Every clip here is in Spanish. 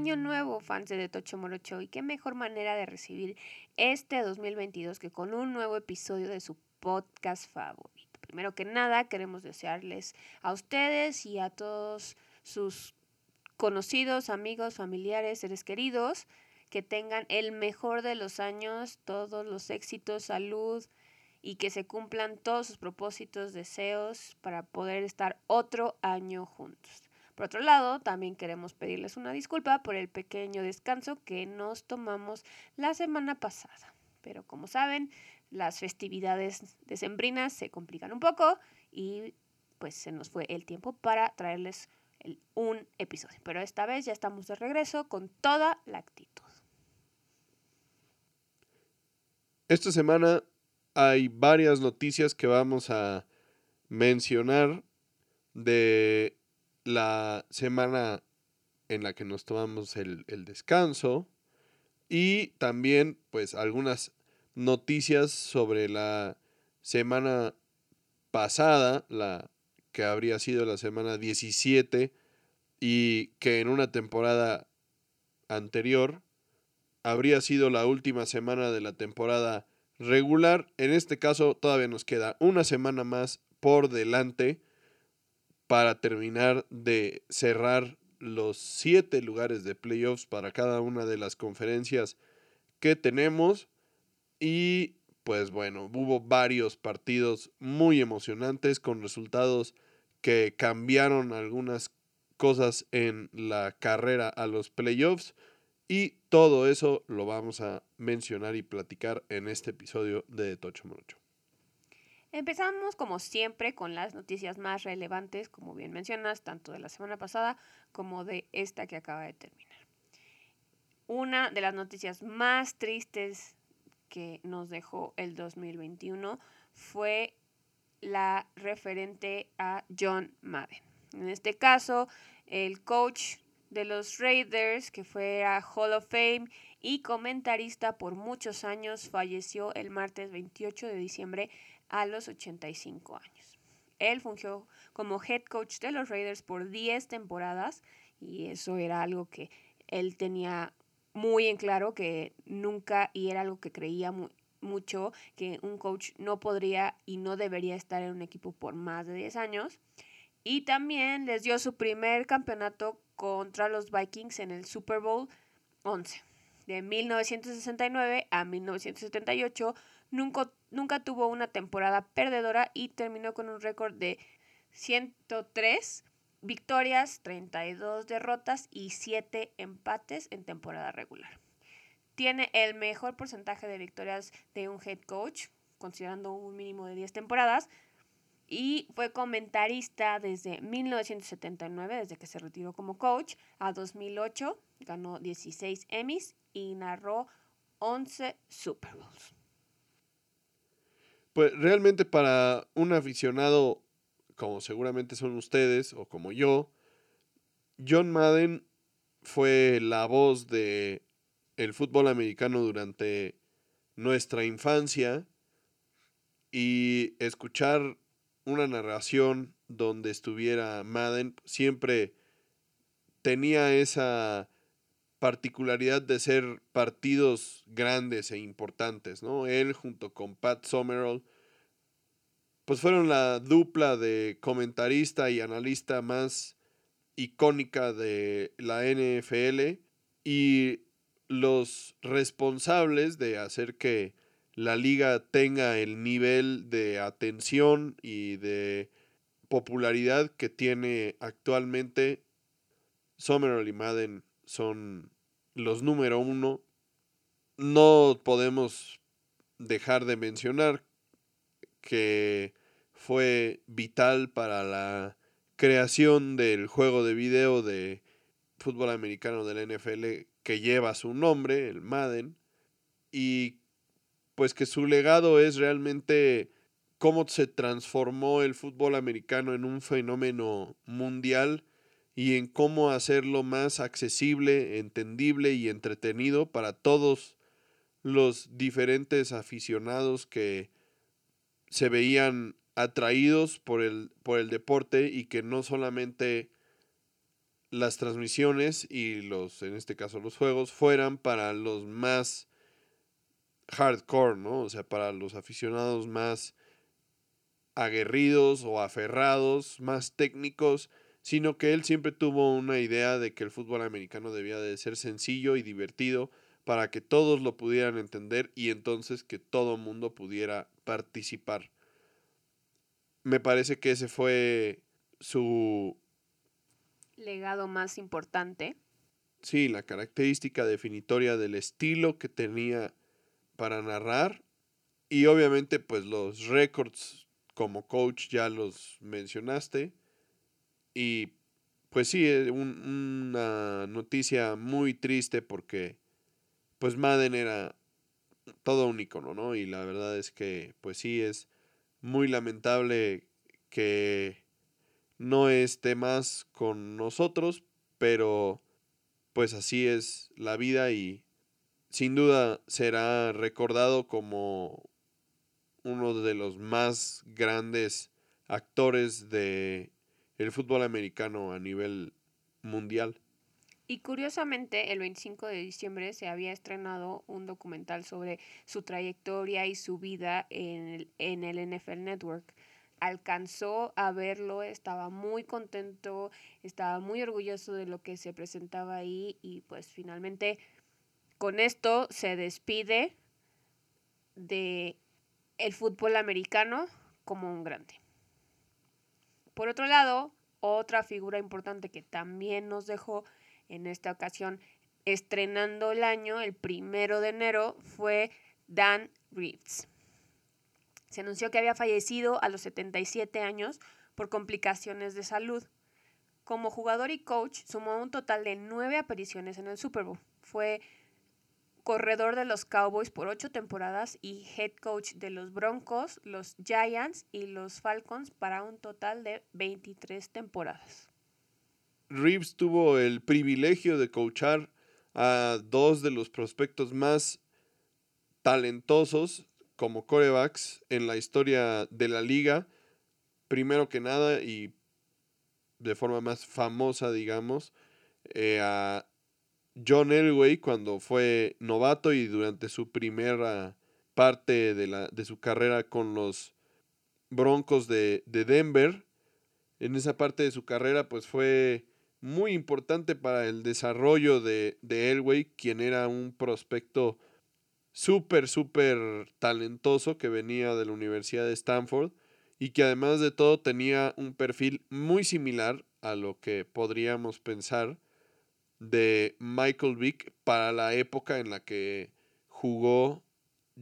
Año nuevo, fans de Tocho Morocho, y qué mejor manera de recibir este 2022 que con un nuevo episodio de su podcast favorito. Primero que nada, queremos desearles a ustedes y a todos sus conocidos, amigos, familiares, seres queridos, que tengan el mejor de los años, todos los éxitos, salud y que se cumplan todos sus propósitos, deseos para poder estar otro año juntos. Por otro lado, también queremos pedirles una disculpa por el pequeño descanso que nos tomamos la semana pasada. Pero como saben, las festividades decembrinas se complican un poco y pues se nos fue el tiempo para traerles un episodio. Pero esta vez ya estamos de regreso con toda la actitud. Esta semana hay varias noticias que vamos a mencionar de la semana en la que nos tomamos el, descanso y también pues algunas noticias sobre la semana pasada, la que habría sido la semana 17 y que en una temporada anterior habría sido la última semana de la temporada regular. En este caso todavía nos queda una semana más por delante para terminar de cerrar los siete lugares de playoffs para cada una de las conferencias que tenemos. Y pues bueno, hubo varios partidos muy emocionantes con resultados que cambiaron algunas cosas en la carrera a los playoffs. Y todo eso lo vamos a mencionar y platicar en este episodio de Tocho Morocho. Empezamos como siempre con las noticias más relevantes, como bien mencionas, tanto de la semana pasada como de esta que acaba de terminar. Una de las noticias más tristes que nos dejó el 2021 fue la referente a John Madden. En este caso, el coach de los Raiders, que fue a Hall of Fame y comentarista por muchos años, falleció el martes 28 de diciembre a los 85 años. Él fungió como head coach de los Raiders por 10 temporadas y eso era algo que él tenía muy en claro que nunca y era algo que creía mucho que un coach no podría y no debería estar en un equipo por más de 10 años. Y también les dio su primer campeonato contra los Vikings en el Super Bowl 11. De 1969 a 1978 nunca, nunca tuvo una temporada perdedora y terminó con un récord de 103 victorias, 32 derrotas y 7 empates en temporada regular. Tiene el mejor porcentaje de victorias de un head coach, considerando un mínimo de 10 temporadas, y fue comentarista desde 1979, desde que se retiró como coach, a 2008, ganó 16 Emmys y narró 11 Super Bowls. Pues realmente para un aficionado como seguramente son ustedes o como yo, John Madden fue la voz de el fútbol americano durante nuestra infancia y escuchar una narración donde estuviera Madden siempre tenía esa particularidad de ser partidos grandes e importantes, ¿no? Él junto con Pat Summerall, pues fueron la dupla de comentarista y analista más icónica de la NFL y los responsables de hacer que la liga tenga el nivel de atención y de popularidad que tiene actualmente, Summerall y Madden son los número uno. No podemos dejar de mencionar que fue vital para la creación del juego de video de fútbol americano del NFL que lleva su nombre, el Madden, y pues que su legado es realmente cómo se transformó el fútbol americano en un fenómeno mundial y en cómo hacerlo más accesible, entendible y entretenido para todos los diferentes aficionados que se veían atraídos por el, por el deporte y que no solamente las transmisiones y los, en este caso los juegos, fueran para los más hardcore, ¿no? O sea, para los aficionados más aguerridos o aferrados, más técnicos, sino que él siempre tuvo una idea de que el fútbol americano debía de ser sencillo y divertido para que todos lo pudieran entender y entonces que todo mundo pudiera participar. Me parece que ese fue su legado más importante. Sí, la característica definitoria del estilo que tenía para narrar y obviamente pues los récords como coach ya los mencionaste y pues sí, eh, una noticia muy triste porque pues Madden era todo un icono, ¿no? Y la verdad es que pues sí es muy lamentable que no esté más con nosotros, pero pues así es la vida y sin duda será recordado como uno de los más grandes actores de el fútbol americano a nivel mundial. Y curiosamente, el 25 de diciembre se había estrenado un documental sobre su trayectoria y su vida en el, en el NFL Network alcanzó a verlo, estaba muy contento, estaba muy orgulloso de lo que se presentaba ahí y pues finalmente con esto se despide de el fútbol americano como un grande. Por otro lado, otra figura importante que también nos dejó en esta ocasión estrenando el año, el primero de enero, fue Dan Reeves. Se anunció que había fallecido a los 77 años por complicaciones de salud. Como jugador y coach, sumó un total de nueve apariciones en el Super Bowl. Fue corredor de los Cowboys por ocho temporadas y head coach de los Broncos, los Giants y los Falcons para un total de 23 temporadas. Reeves tuvo el privilegio de coachar a dos de los prospectos más talentosos como corebacks en la historia de la liga, primero que nada y de forma más famosa, digamos, eh, a John Elway cuando fue novato y durante su primera parte de, la, de su carrera con los Broncos de, de Denver. En esa parte de su carrera pues fue muy importante para el desarrollo de, de Elway, quien era un prospecto súper, súper talentoso que venía de la Universidad de Stanford y que además de todo tenía un perfil muy similar a lo que podríamos pensar de Michael Vick para la época en la que jugó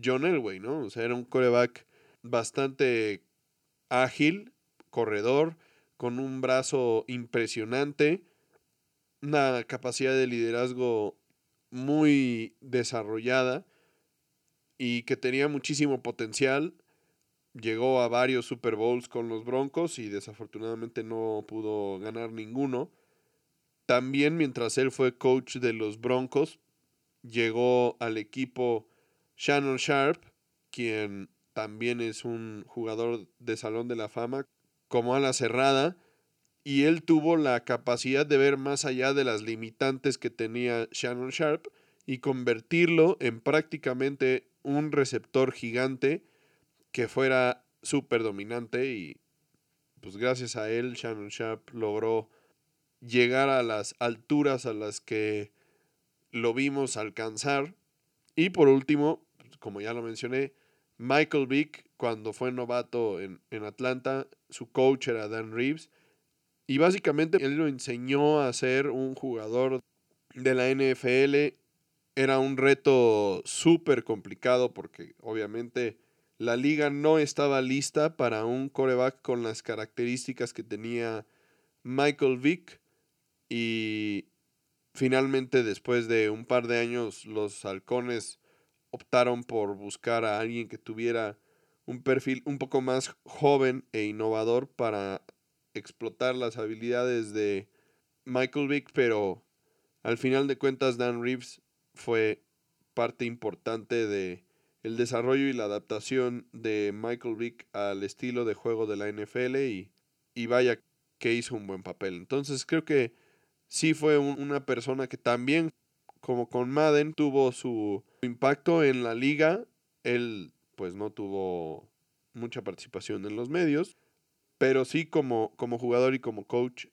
John Elway, ¿no? O sea, era un coreback bastante ágil, corredor, con un brazo impresionante, una capacidad de liderazgo muy desarrollada y que tenía muchísimo potencial. Llegó a varios Super Bowls con los Broncos y desafortunadamente no pudo ganar ninguno. También mientras él fue coach de los Broncos, llegó al equipo Shannon Sharp, quien también es un jugador de Salón de la Fama, como a la cerrada, y él tuvo la capacidad de ver más allá de las limitantes que tenía Shannon Sharp y convertirlo en prácticamente un receptor gigante que fuera súper dominante y pues gracias a él Shannon Sharp logró llegar a las alturas a las que lo vimos alcanzar. Y por último, como ya lo mencioné, Michael Vick, cuando fue novato en, en, Atlanta, su coach era Dan Reeves. Y básicamente él lo enseñó a ser un jugador de la NFL era un reto súper complicado porque obviamente la liga no estaba lista para un coreback con las características que tenía Michael Vick y finalmente después de un par de años los halcones optaron por buscar a alguien que tuviera un perfil un poco más joven e innovador para explotar las habilidades de Michael Vick, pero al final de cuentas Dan Reeves fue parte importante de el desarrollo y la adaptación de Michael Vick al estilo de juego de la NFL y, y vaya que hizo un buen papel. Entonces creo que sí fue una persona que también, como con Madden, tuvo su impacto en la liga. Él, pues, no tuvo mucha participación en los medios, pero sí como, como jugador y como coach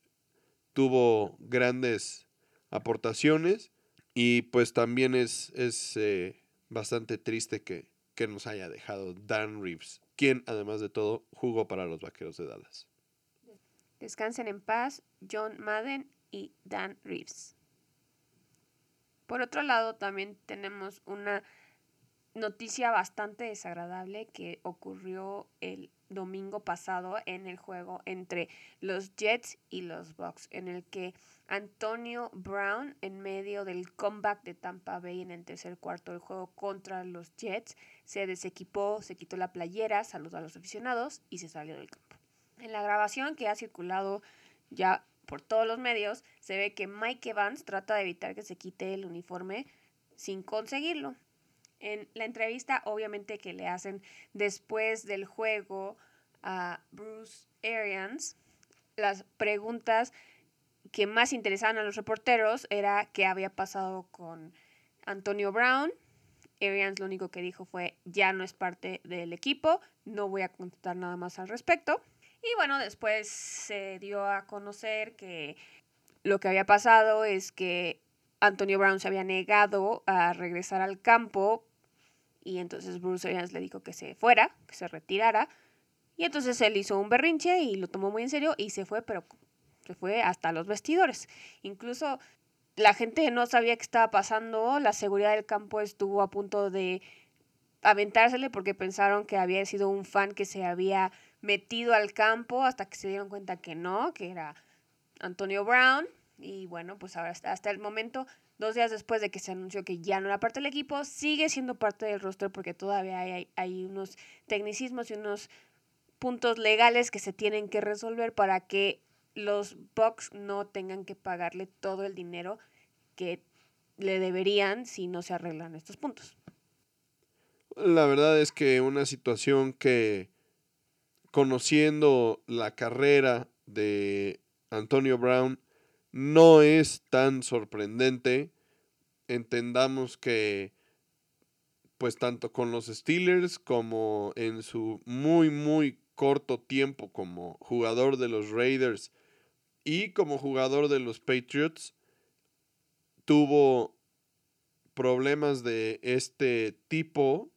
tuvo grandes aportaciones y pues también es, es eh, bastante triste que, que nos haya dejado Dan Reeves, quien además de todo jugó para los Vaqueros de Dallas. Descansen en paz John Madden Dan Reeves. Por otro lado, también tenemos una noticia bastante desagradable que ocurrió el domingo pasado en el juego entre los Jets y los Bucks, en el que Antonio Brown, en medio del comeback de Tampa Bay en el tercer cuarto del juego contra los Jets, se desequipó, se quitó la playera, saludó a los aficionados y se salió del campo. En la grabación que ha circulado ya por todos los medios, se ve que Mike Evans trata de evitar que se quite el uniforme sin conseguirlo. En la entrevista, obviamente, que le hacen después del juego a Bruce Arians, las preguntas que más interesaban a los reporteros era qué había pasado con Antonio Brown. Arians lo único que dijo fue ya no es parte del equipo, no voy a contestar nada más al respecto. Y bueno, después se dio a conocer que lo que había pasado es que Antonio Brown se había negado a regresar al campo y entonces Bruce Arians le dijo que se fuera, que se retirara. Y entonces él hizo un berrinche y lo tomó muy en serio y se fue, pero se fue hasta los vestidores. Incluso la gente no sabía qué estaba pasando, la seguridad del campo estuvo a punto de aventársele porque pensaron que había sido un fan que se había metido al campo hasta que se dieron cuenta que no, que era Antonio Brown. Y bueno, pues ahora hasta el momento dos días después de que se anunció que ya no era parte del equipo, sigue siendo parte del roster porque todavía hay, hay, unos tecnicismos y unos puntos legales que se tienen que resolver para que los Bucks no tengan que pagarle todo el dinero que le deberían si no se arreglan estos puntos. La verdad es que una situación que conociendo la carrera de Antonio Brown no es tan sorprendente. Entendamos que, pues tanto con los Steelers como en su muy, muy corto tiempo como jugador de los Raiders y como jugador de los Patriots, tuvo problemas de este tipo,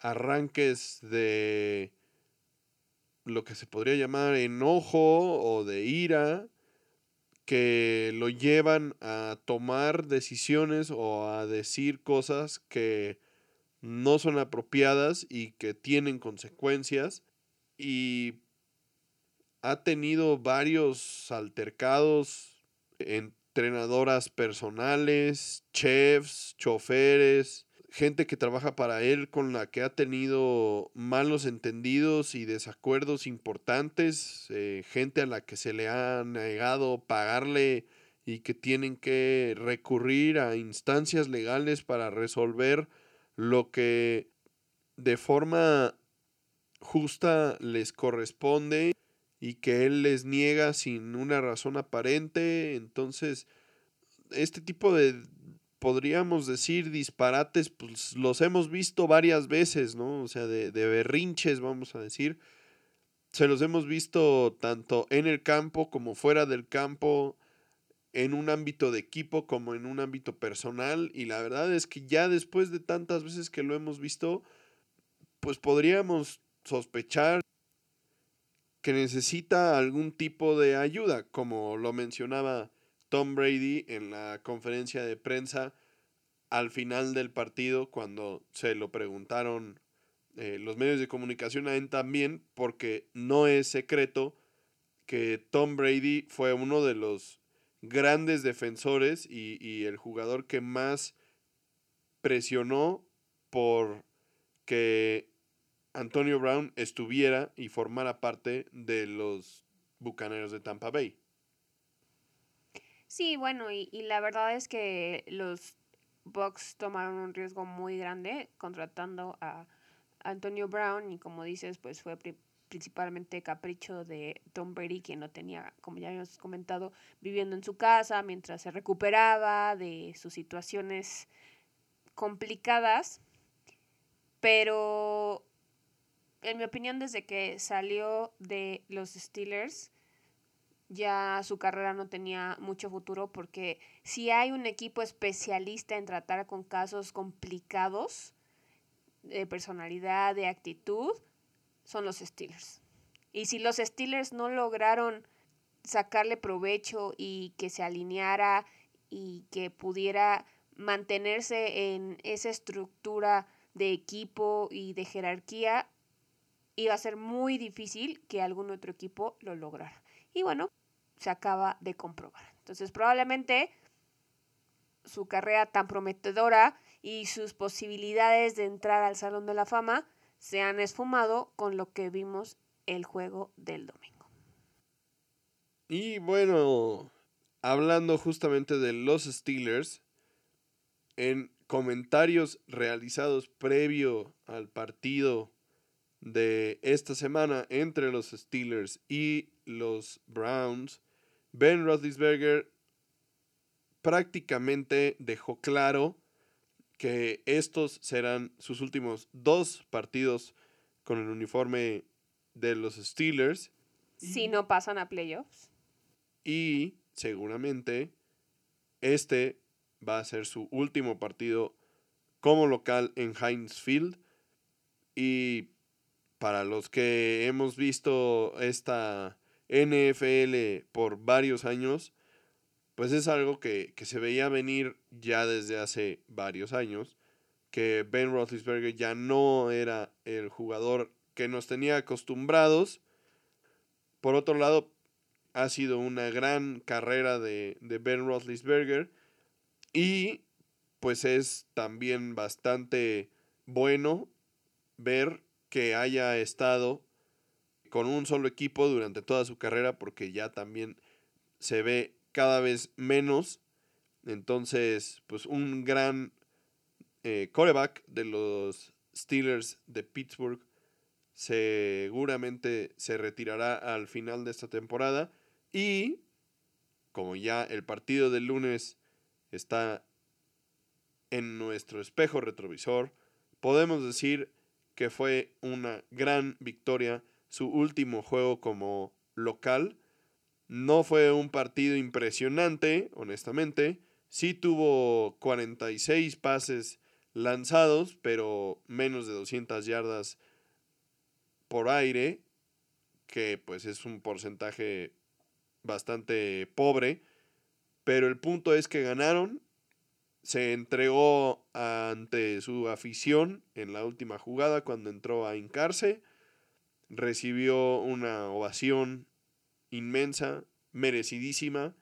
arranques de lo que se podría llamar enojo o de ira, que lo llevan a tomar decisiones o a decir cosas que no son apropiadas y que tienen consecuencias. Y ha tenido varios altercados, entrenadoras personales, chefs, choferes, gente que trabaja para él con la que ha tenido malos entendidos y desacuerdos importantes, eh, gente a la que se le ha negado pagarle y que tienen que recurrir a instancias legales para resolver lo que de forma justa les corresponde y que él les niega sin una razón aparente. Entonces, este tipo de podríamos decir disparates, pues los hemos visto varias veces, ¿no? O sea, de, de, berrinches, vamos a decir. Se los hemos visto tanto en el campo como fuera del campo, en un ámbito de equipo como en un ámbito personal. Y la verdad es que ya después de tantas veces que lo hemos visto, pues podríamos sospechar que necesita algún tipo de ayuda, como lo mencionaba Tom Brady en la conferencia de prensa al final del partido cuando se lo preguntaron eh, los medios de comunicación a él también, porque no es secreto que Tom Brady fue uno de los grandes defensores y, y el jugador que más presionó por que Antonio Brown estuviera y formara parte de los Bucaneros de Tampa Bay. Sí, bueno, y, la verdad es que los Bucks tomaron un riesgo muy grande contratando a Antonio Brown y como dices, pues fue principalmente capricho de Tom Brady, quien no tenía, como ya habíamos comentado, viviendo en su casa mientras se recuperaba de sus situaciones complicadas. Pero, en mi opinión, desde que salió de los Steelers, ya su carrera no tenía mucho futuro porque si hay un equipo especialista en tratar con casos complicados de personalidad, de actitud, son los Steelers. Y si los Steelers no lograron sacarle provecho y que se alineara y que pudiera mantenerse en esa estructura de equipo y de jerarquía, iba a ser muy difícil que algún otro equipo lo lograra. Y bueno, se acaba de comprobar. Entonces probablemente su carrera tan prometedora y sus posibilidades de entrar al Salón de la Fama se han esfumado con lo que vimos el juego del domingo. Y bueno, hablando justamente de los Steelers, en comentarios realizados previo al partido de esta semana entre los Steelers y los Browns, Ben Roethlisberger prácticamente dejó claro que estos serán sus últimos dos partidos con el uniforme de los Steelers. Si no pasan a playoffs. Y seguramente este va a ser su último partido como local en Heinz Field. Y para los que hemos visto esta NFL por varios años, pues es algo que, se veía venir ya desde hace varios años, que Ben Roethlisberger ya no era el jugador que nos tenía acostumbrados. Por otro lado, ha sido una gran carrera de, de Ben Roethlisberger y pues es también bastante bueno ver que haya estado con un solo equipo durante toda su carrera porque ya también se ve cada vez menos. Entonces, pues un gran eh, coreback de los Steelers de Pittsburgh seguramente se retirará al final de esta temporada y como ya el partido del lunes está en nuestro espejo retrovisor, podemos decir que fue una gran victoria su último juego como local. No fue un partido impresionante, honestamente. Sí tuvo 46 pases lanzados, pero menos de 200 yardas por aire, que pues es un porcentaje bastante pobre. Pero el punto es que ganaron. Se entregó ante su afición en la última jugada cuando entró a hincarse recibió una ovación inmensa, merecidísima,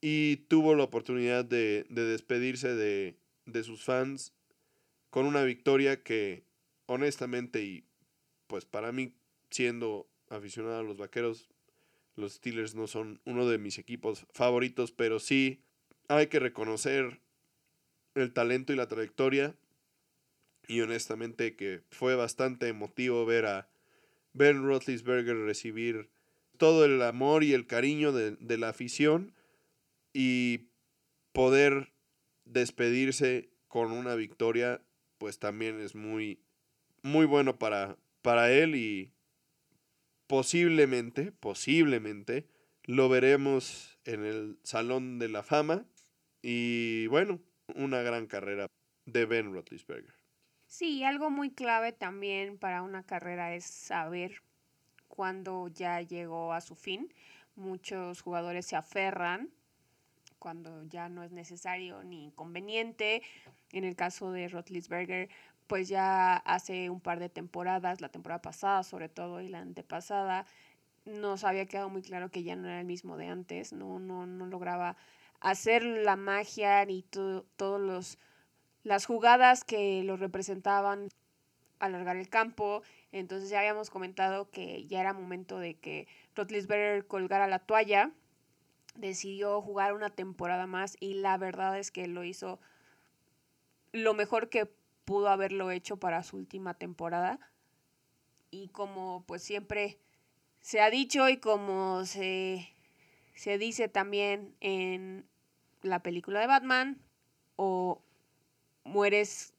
y tuvo la oportunidad de, despedirse de, de, sus fans con una victoria que honestamente y pues para mí siendo aficionado a los Vaqueros, los Steelers no son uno de mis equipos favoritos, pero sí hay que reconocer el talento y la trayectoria y honestamente que fue bastante emotivo ver a Ben Roethlisberger recibir todo el amor y el cariño de, la afición y poder despedirse con una victoria, pues también es muy, muy bueno para, para él y posiblemente, posiblemente, lo veremos en el Salón de la Fama y bueno, una gran carrera de Ben Roethlisberger. Sí, algo muy clave también para una carrera es saber cuándo ya llegó a su fin. Muchos jugadores se aferran cuando ya no es necesario ni conveniente. En el caso de Rotlisberger, pues ya hace un par de temporadas, la temporada pasada sobre todo y la antepasada, nos había quedado muy claro que ya no era el mismo de antes, no, no, no lograba hacer la magia ni todos los las jugadas que lo representaban alargar el campo. Entonces ya habíamos comentado que ya era momento de que Rotlisberger colgara la toalla. Decidió jugar una temporada más y la verdad es que lo hizo lo mejor que pudo haberlo hecho para su última temporada. y como pues siempre se ha dicho y como se, se dice también en la película de Batman, o mueres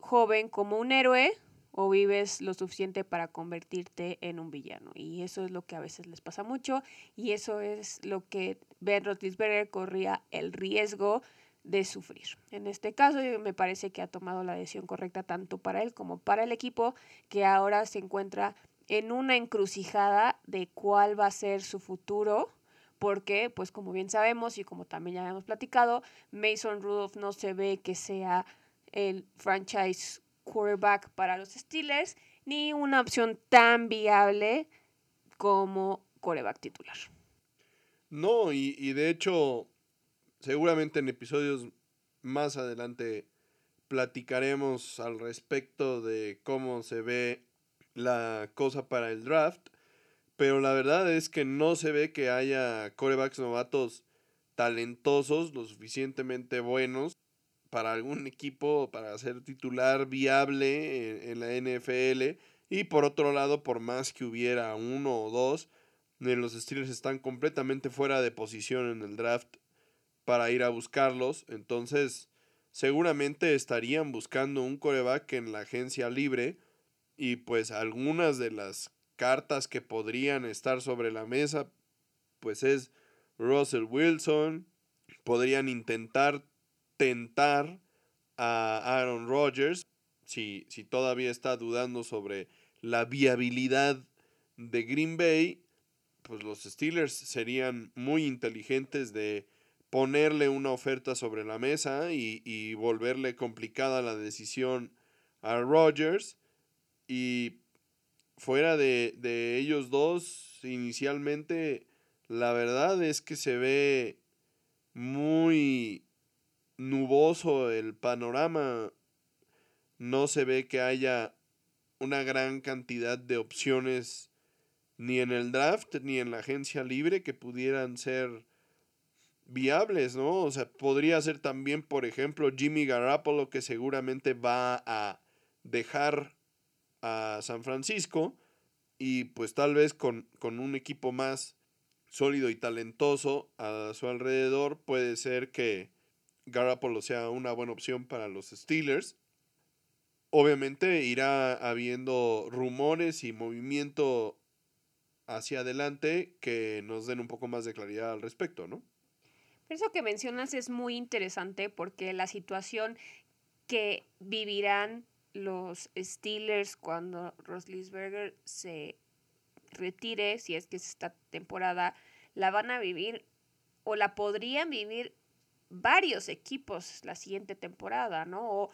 joven como un héroe o vives lo suficiente para convertirte en un villano. Y eso es lo que a veces les pasa mucho y eso es lo que Ben Roethlisberger corría el riesgo de sufrir. En este caso me parece que ha tomado la decisión correcta tanto para él como para el equipo que ahora se encuentra en una encrucijada de cuál va a ser su futuro porque, pues como bien sabemos y como también ya habíamos platicado, Mason Rudolph no se ve que sea el franchise quarterback para los Steelers, ni una opción tan viable como quarterback titular. No, y, y de hecho, seguramente en episodios más adelante platicaremos al respecto de cómo se ve la cosa para el draft. Pero la verdad es que no se ve que haya corebacks novatos talentosos, lo suficientemente buenos para algún equipo, para ser titular viable en, la NFL. Y por otro lado, por más que hubiera uno o dos, los Steelers están completamente fuera de posición en el draft para ir a buscarlos. Entonces, seguramente estarían buscando un coreback en la agencia libre. Y pues algunas de las cartas que podrían estar sobre la mesa, pues es Russell Wilson, podrían intentar tentar a Aaron Rodgers, si, si todavía está dudando sobre la viabilidad de Green Bay, pues los Steelers serían muy inteligentes de ponerle una oferta sobre la mesa y, y volverle complicada la decisión a Rodgers. Y fuera de, ellos dos, inicialmente, la verdad es que se ve muy nuboso el panorama. No se ve que haya una gran cantidad de opciones ni en el draft ni en la agencia libre que pudieran ser viables, ¿no? O sea, podría ser también, por ejemplo, Jimmy Garoppolo que seguramente va a dejar a San Francisco y pues tal vez con, con un equipo más sólido y talentoso a su alrededor puede ser que Garoppolo sea una buena opción para los Steelers. Obviamente irá habiendo rumores y movimiento hacia adelante que nos den un poco más de claridad al respecto, ¿no? Eso que mencionas es muy interesante porque la situación que vivirán los Steelers cuando Roslisberger se retire, si es que es esta temporada, la van a vivir o la podrían vivir varios equipos la siguiente temporada, ¿no? O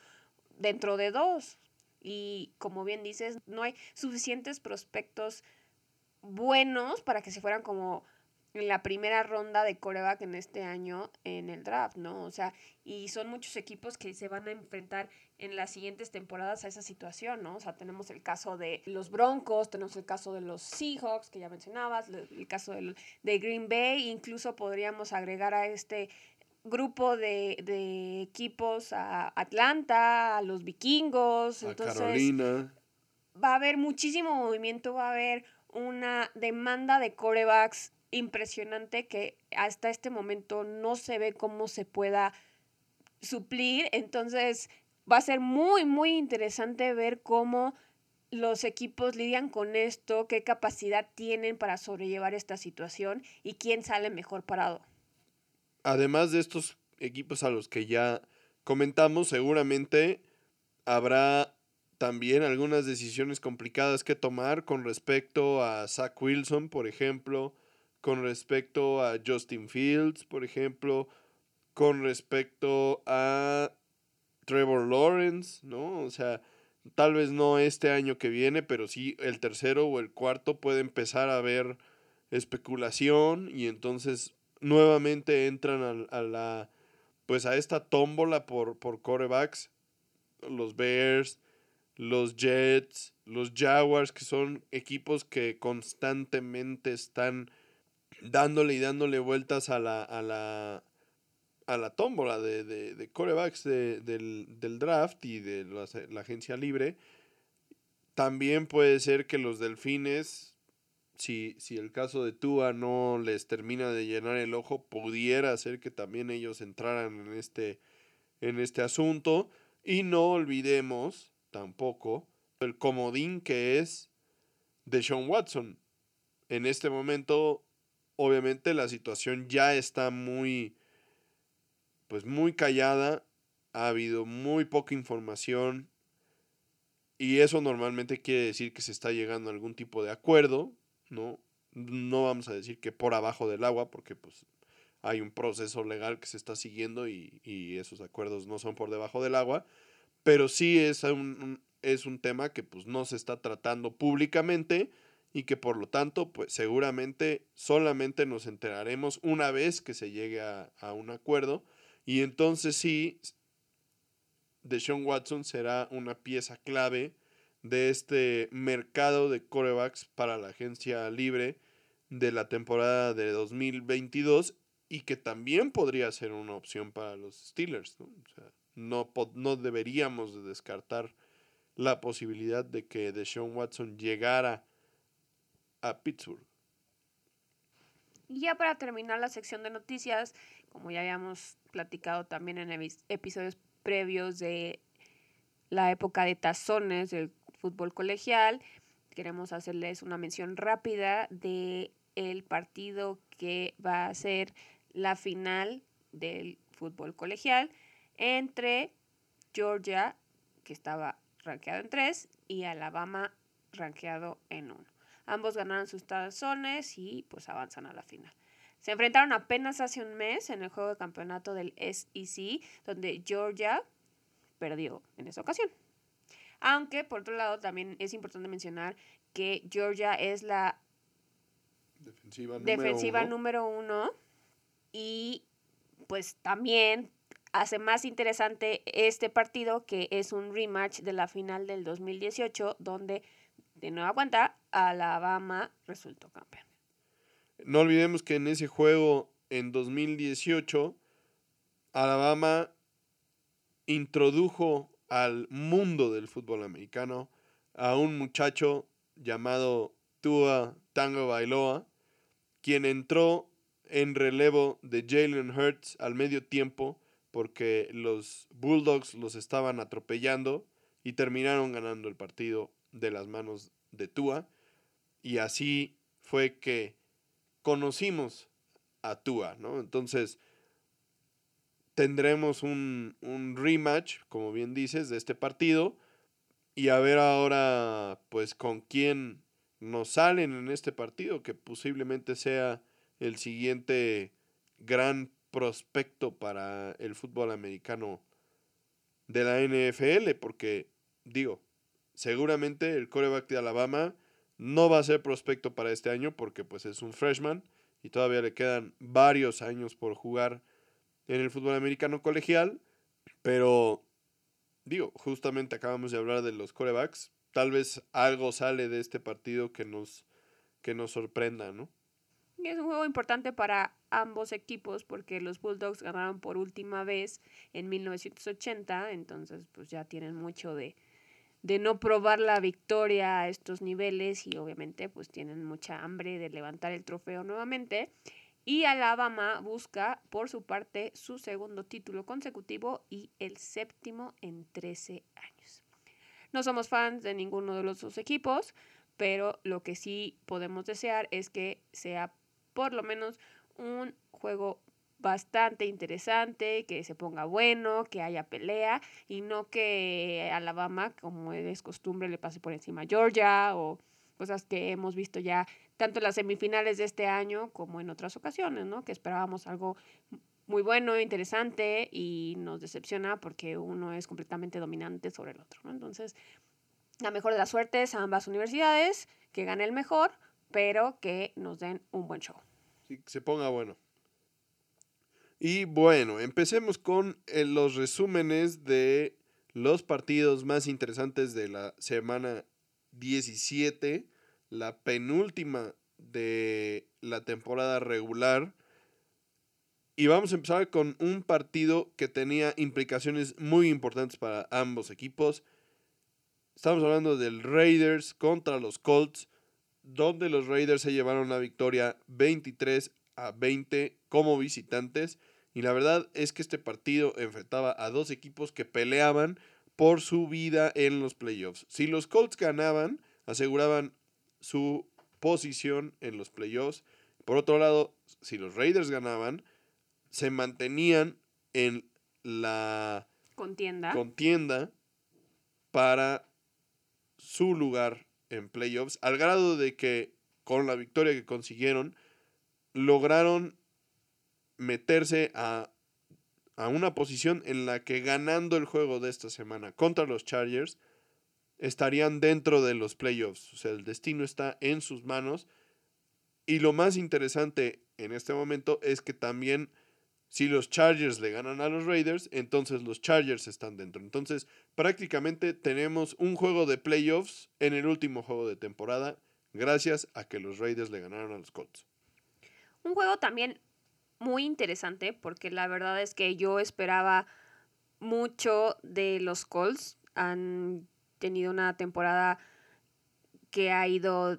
dentro de dos. Y como bien dices, no hay suficientes prospectos buenos para que se fueran como en la primera ronda de coreback en este año en el draft, ¿no? O sea, y son muchos equipos que se van a enfrentar en las siguientes temporadas a esa situación, ¿no? O sea, tenemos el caso de los Broncos, tenemos el caso de los Seahawks, que ya mencionabas, el caso de, de Green Bay, incluso podríamos agregar a este grupo de, de equipos a Atlanta, a los vikingos, a Carolina. Va a haber muchísimo movimiento, va a haber una demanda de corebacks impresionante que hasta este momento no se ve cómo se pueda suplir. Entonces va a ser muy, muy interesante ver cómo los equipos lidian con esto, qué capacidad tienen para sobrellevar esta situación y quién sale mejor parado. Además de estos equipos a los que ya comentamos, seguramente habrá también algunas decisiones complicadas que tomar con respecto a Zach Wilson, por ejemplo, con respecto a Justin Fields, por ejemplo, con respecto a Trevor Lawrence, ¿no? O sea, tal vez no este año que viene, pero sí el tercero o el cuarto puede empezar a haber especulación y entonces nuevamente entran a, la pues a esta tómbola por, por corebacks, los Bears, los Jets, los Jaguars, que son equipos que constantemente están dándole y dándole vueltas a la, a la, a la tómbola de, de, corebacks del, draft y de la, agencia libre. también puede ser que los delfines, si, si el caso de Tua no les termina de llenar el ojo, pudiera ser que también ellos entraran en este, en este asunto. Y no olvidemos tampoco el comodín que es de Sean Watson. En este momento, obviamente, la situación ya está muy, pues muy callada. Ha habido muy poca información. Y eso normalmente quiere decir que se está llegando a algún tipo de acuerdo, ¿no? No vamos a decir que por abajo del agua, porque pues hay un proceso legal que se está siguiendo y, y esos acuerdos no son por debajo del agua, pero sí es un, es un tema que pues no se está tratando públicamente y que por lo tanto pues seguramente solamente nos enteraremos una vez que se llegue a, a un acuerdo y entonces sí Deshaun Watson será una pieza clave de este mercado de corebacks para la agencia libre de la temporada de 2022 y que también podría ser una opción para los Steelers. ¿no? No, deberíamos de descartar la posibilidad de que Deshaun Watson llegara a Pittsburgh. Y ya para terminar la sección de noticias, como ya habíamos platicado también en episodios previos de la época de tazones del fútbol colegial, queremos hacerles una mención rápida de el partido que va a ser la final del fútbol colegial entre Georgia, que estaba rankeado en 3, y Alabama rankeado en 1. Ambos ganaron sus tazones y pues avanzan a la final. Se enfrentaron apenas hace un mes en el juego de campeonato del SEC, donde Georgia perdió en esa ocasión. Aunque, por otro lado, también es importante mencionar que Georgia es la defensiva número, uno. número uno y pues también hace más interesante este partido que es un rematch de la final del 2018 donde de nueva cuenta Alabama resultó campeón. No olvidemos que en ese juego en 2018 Alabama introdujo al mundo del fútbol americano a un muchacho llamado Tua Tango Bailoa, quien entró en relevo de Jalen Hurts al medio tiempo porque los Bulldogs los estaban atropellando y terminaron ganando el partido de las manos de Tua. Y así fue que conocimos a Tua, ¿no? Entonces, tendremos un, un, rematch, como bien dices, de este partido. Y a ver ahora, pues, con quién nos salen en este partido, que posiblemente sea el siguiente gran prospecto para el fútbol americano de la NFL, porque digo, seguramente el coreback de Alabama no va a ser prospecto para este año porque pues es un freshman y todavía le quedan varios años por jugar en el fútbol americano colegial, pero digo, justamente acabamos de hablar de los corebacks, tal vez algo sale de este partido que nos que nos sorprenda, ¿no? Es un juego importante para ambos equipos porque los Bulldogs ganaron por última vez en 1980, entonces pues ya tienen mucho de, de no probar la victoria a estos niveles y obviamente pues tienen mucha hambre de levantar el trofeo nuevamente. Y Alabama busca por su parte su segundo título consecutivo y el séptimo en 13 años. No somos fans de ninguno de los dos equipos, pero lo que sí podemos desear es que sea por lo menos un juego bastante interesante, que se ponga bueno, que haya pelea y no que Alabama, como es costumbre, le pase por encima a Georgia o cosas que hemos visto ya tanto en las semifinales de este año como en otras ocasiones, ¿no? Que esperábamos algo muy bueno, interesante y nos decepciona porque uno es completamente dominante sobre el otro, ¿no? Entonces, la mejor de las suertes a ambas universidades, que gane el mejor, pero que nos den un buen show. Sí, que se ponga bueno. Y bueno, empecemos con eh, los resúmenes de los partidos más interesantes de la semana 17, la penúltima de la temporada regular. Y vamos a empezar con un partido que tenía implicaciones muy importantes para ambos equipos. Estamos hablando del Raiders contra los Colts, donde los Raiders se llevaron la victoria 23 a 20 como visitantes. Y la verdad es que este partido enfrentaba a dos equipos que peleaban por su vida en los playoffs. Si los Colts ganaban, aseguraban su posición en los playoffs. Por otro lado, si los Raiders ganaban, se mantenían en la contienda, contienda para su lugar en playoffs, al grado de que con la victoria que consiguieron, lograron meterse a, a una posición en la que ganando el juego de esta semana contra los Chargers, estarían dentro de los playoffs. O sea, el destino está en sus manos. Y lo más interesante en este momento es que también si los Chargers le ganan a los Raiders, entonces los Chargers están dentro. Entonces, prácticamente tenemos un juego de playoffs en el último juego de temporada, gracias a que los Raiders le ganaron a los Colts. Un juego también muy interesante, porque la verdad es que yo esperaba mucho de los Colts. Han tenido una temporada que ha ido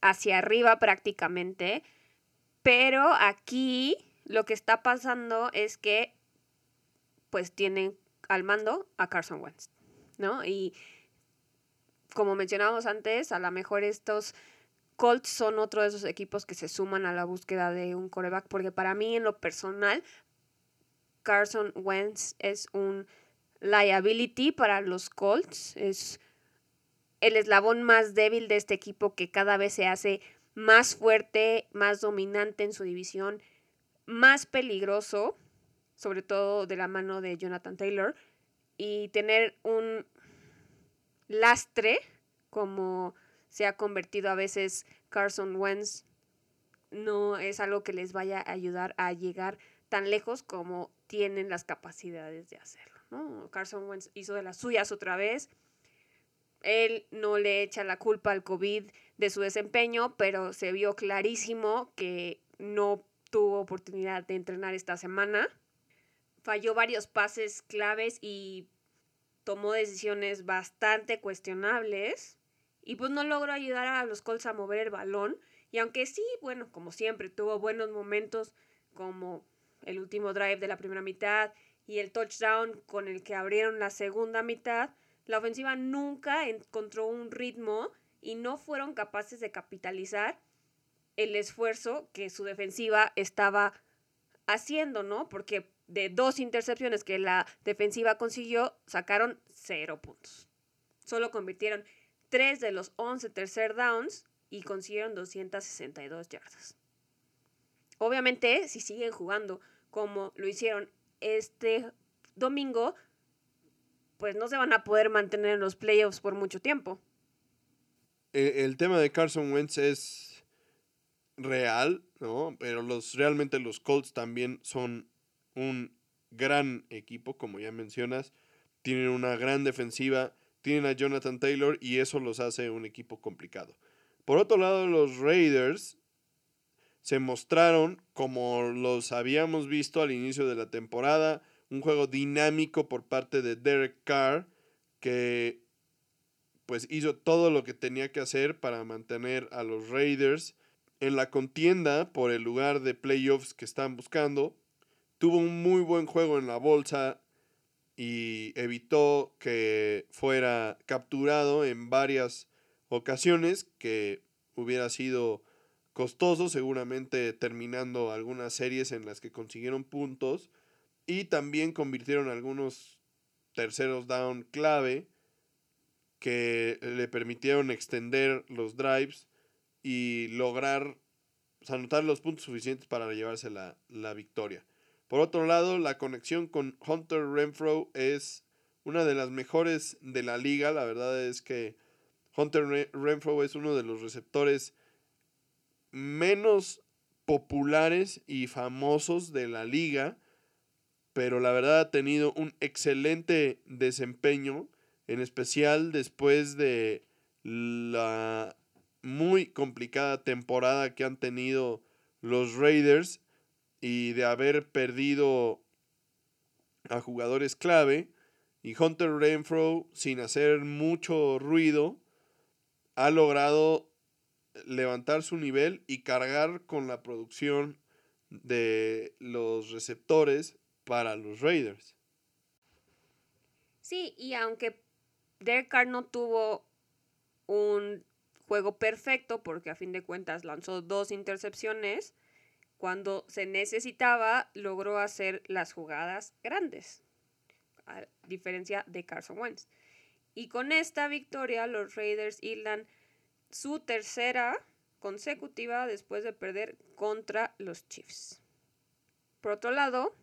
hacia arriba prácticamente, pero aquí lo que está pasando es que pues tienen al mando a Carson Wentz, ¿no? Y como mencionábamos antes, a lo mejor estos Colts son otro de esos equipos que se suman a la búsqueda de un coreback, porque para mí en lo personal, Carson Wentz es un liability para los Colts. Es el eslabón más débil de este equipo que cada vez se hace más fuerte, más dominante en su división, más peligroso, sobre todo de la mano de Jonathan Taylor, y tener un lastre como se ha convertido a veces Carson Wentz no es algo que les vaya a ayudar a llegar tan lejos como tienen las capacidades de hacerlo. Carson Wentz hizo de las suyas otra vez. Él no le echa la culpa al COVID de su desempeño, pero se vio clarísimo que no tuvo oportunidad de entrenar esta semana. Falló varios pases claves y tomó decisiones bastante cuestionables. Y pues no logró ayudar a los Colts a mover el balón. Y aunque sí, bueno, como siempre, tuvo buenos momentos como el último drive de la primera mitad y el touchdown con el que abrieron la segunda mitad, la ofensiva nunca encontró un ritmo y no fueron capaces de capitalizar el esfuerzo que su defensiva estaba haciendo, ¿no? Porque de dos intercepciones que la defensiva consiguió, sacaron cero puntos. Solo convirtieron tres de los 11 tercer downs y consiguieron 262 yardas. Obviamente, si siguen jugando como lo hicieron este domingo, pues no se van a poder mantener en los playoffs por mucho tiempo. E, el, tema de Carson Wentz es real, ¿no? Pero los, realmente los Colts también son un gran equipo, como ya mencionas. Tienen una gran defensiva, tienen a Jonathan Taylor y eso los hace un equipo complicado. Por otro lado, los Raiders se mostraron como los habíamos visto al inicio de la temporada, un juego dinámico por parte de Derek Carr que pues hizo todo lo que tenía que hacer para mantener a los Raiders en la contienda por el lugar de playoffs que están buscando. Tuvo un muy buen juego en la bolsa y evitó que fuera capturado en varias ocasiones que hubiera sido costoso, seguramente terminando algunas series en las que consiguieron puntos y también convirtieron algunos terceros down clave que le permitieron extender los drives y lograr anotar los puntos suficientes para llevarse la, la victoria. Por otro lado, la conexión con Hunter Renfro es una de las mejores de la liga. La verdad es que Hunter Renfro es uno de los receptores menos populares y famosos de la liga, pero la verdad ha tenido un excelente desempeño, en especial después de la muy complicada temporada que han tenido los Raiders y de haber perdido a jugadores clave. Y Hunter Renfro, sin hacer mucho ruido, ha logrado levantar su nivel y cargar con la producción de los receptores para los Raiders. Sí, y aunque Derek no tuvo un juego perfecto, porque a fin de cuentas lanzó dos intercepciones, cuando se necesitaba logró hacer las jugadas grandes, a diferencia de Carson Wentz. Y con esta victoria los Raiders hilan su tercera consecutiva después de perder contra los Chiefs. Por otro lado,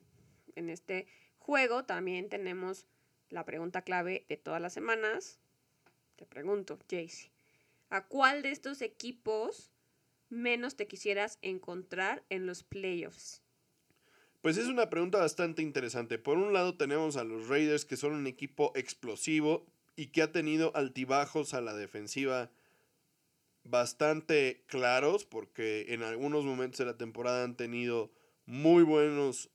en este juego también tenemos la pregunta clave de todas las semanas. Te pregunto, Jaycee, ¿a cuál de estos equipos menos te quisieras encontrar en los playoffs? Pues es una pregunta bastante interesante. Por un lado tenemos a los Raiders que son un equipo explosivo y que ha tenido altibajos a la defensiva bastante claros porque en algunos momentos de la temporada han tenido muy buenos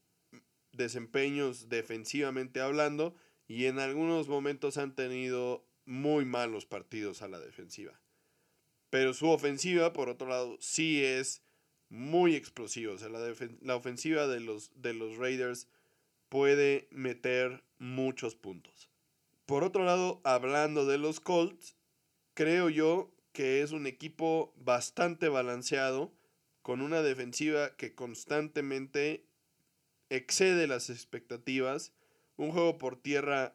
desempeños defensivamente hablando y en algunos momentos han tenido muy malos partidos a la defensiva. Pero su ofensiva, por otro lado, sí es muy explosiva. O sea, la, la ofensiva de los, de los Raiders puede meter muchos puntos. Por otro lado, hablando de los Colts, creo yo que es un equipo bastante balanceado, con una defensiva que constantemente excede las expectativas, un juego por tierra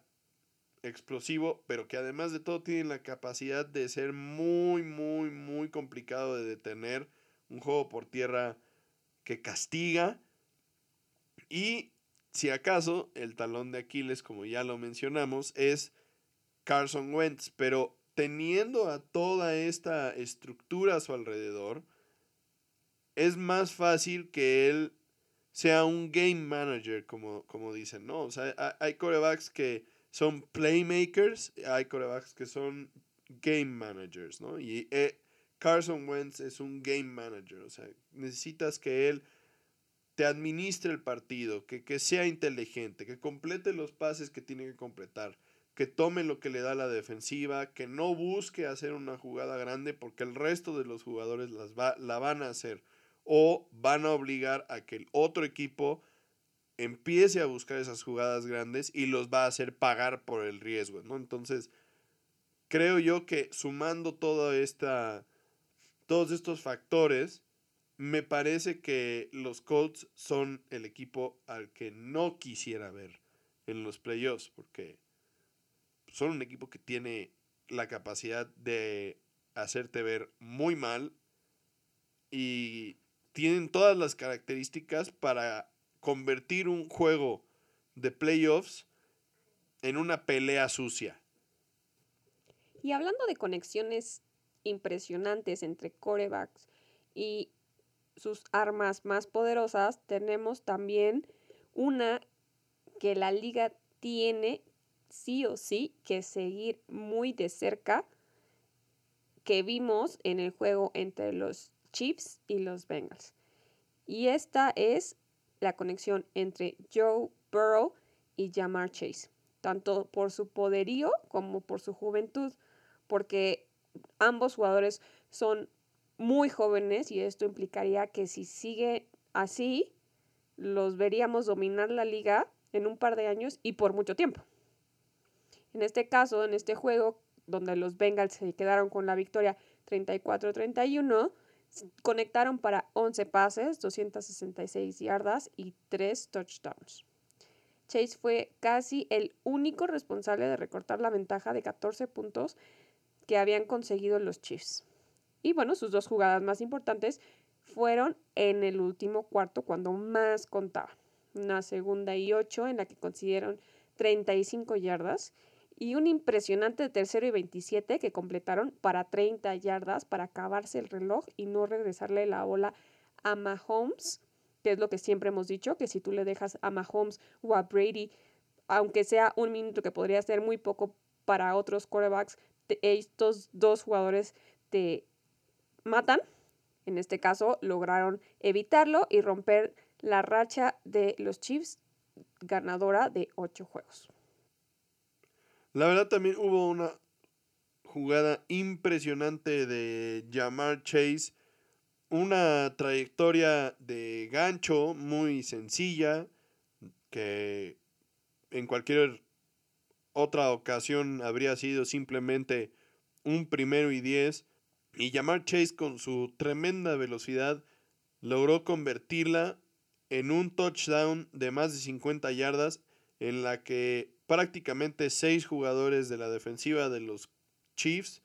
explosivo, pero que además de todo tiene la capacidad de ser muy, muy, muy complicado de detener, un juego por tierra que castiga y si acaso el talón de Aquiles, como ya lo mencionamos, es Carson Wentz, pero teniendo a toda esta estructura a su alrededor, es más fácil que él sea un game manager, como, como dicen, ¿no? O sea, hay corebacks que son playmakers, hay corebacks que son game managers, ¿no? Y eh, Carson Wentz es un game manager, o sea, necesitas que él te administre el partido, que, que sea inteligente, que complete los pases que tiene que completar que tome lo que le da la defensiva, que no busque hacer una jugada grande porque el resto de los jugadores las va, la van a hacer o van a obligar a que el otro equipo empiece a buscar esas jugadas grandes y los va a hacer pagar por el riesgo, ¿no? Entonces, creo yo que sumando toda esta, todos estos factores, me parece que los Colts son el equipo al que no quisiera ver en los playoffs, porque son un equipo que tiene la capacidad de hacerte ver muy mal y tienen todas las características para convertir un juego de playoffs en una pelea sucia. Y hablando de conexiones impresionantes entre corebacks y sus armas más poderosas, tenemos también una que la liga tiene sí o sí que seguir muy de cerca que vimos en el juego entre los Chiefs y los Bengals. Y esta es la conexión entre Joe Burrow y Jamar Chase, tanto por su poderío como por su juventud, porque ambos jugadores son muy jóvenes y esto implicaría que si sigue así, los veríamos dominar la liga en un par de años y por mucho tiempo. En este caso, en este juego, donde los Bengals se quedaron con la victoria 34-31, conectaron para 11 pases, 266 yardas y 3 touchdowns. Chase fue casi el único responsable de recortar la ventaja de 14 puntos que habían conseguido los Chiefs. Y bueno, sus dos jugadas más importantes fueron en el último cuarto cuando más contaba. Una segunda y ocho en la que consiguieron 35 yardas y un impresionante tercero y 27 que completaron para 30 yardas para acabarse el reloj y no regresarle la bola a Mahomes, que es lo que siempre hemos dicho, que si tú le dejas a Mahomes o a Brady, aunque sea un minuto que podría ser muy poco para otros quarterbacks, estos dos jugadores te matan. En este caso lograron evitarlo y romper la racha de los Chiefs ganadora de ocho juegos. La verdad también hubo una jugada impresionante de Jamar Chase. Una trayectoria de gancho muy sencilla que en cualquier otra ocasión habría sido simplemente un primero y diez. Y Jamar Chase con su tremenda velocidad logró convertirla en un touchdown de más de 50 yardas en la que prácticamente seis jugadores de la defensiva de los Chiefs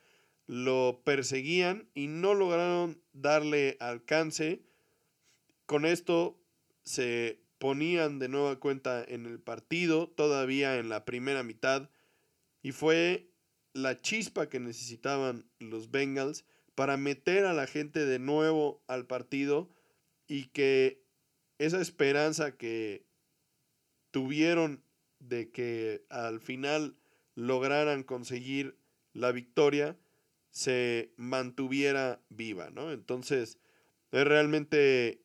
lo perseguían y no lograron darle alcance. Con esto se ponían de nueva cuenta en el partido, todavía en la primera mitad, y fue la chispa que necesitaban los Bengals para meter a la gente de nuevo al partido y que esa esperanza que tuvieron de que al final lograran conseguir la victoria se mantuviera viva, ¿no? Entonces, es realmente,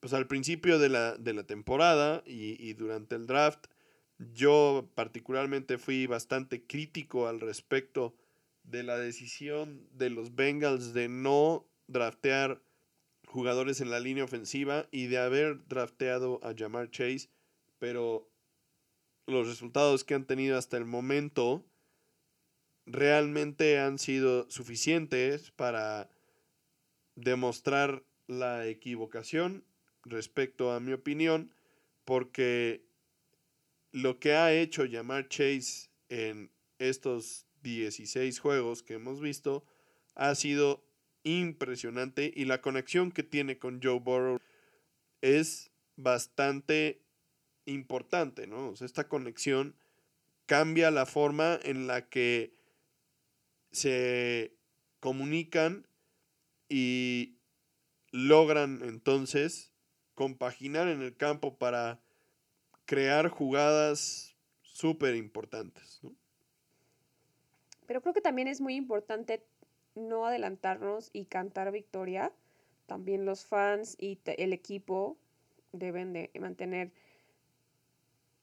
pues al principio de la, de la temporada y, y durante el draft, yo particularmente fui bastante crítico al respecto de la decisión de los Bengals de no draftear jugadores en la línea ofensiva y de haber drafteado a Jamar Chase, pero los resultados que han tenido hasta el momento realmente han sido suficientes para demostrar la equivocación respecto a mi opinión, porque lo que ha hecho llamar Chase en estos 16 juegos que hemos visto ha sido impresionante y la conexión que tiene con Joe Burrow es bastante importante, ¿no? esta conexión cambia la forma en la que se comunican y logran entonces compaginar en el campo para crear jugadas súper importantes. Pero creo que también es muy importante no adelantarnos y cantar victoria. También los fans y el equipo deben de mantener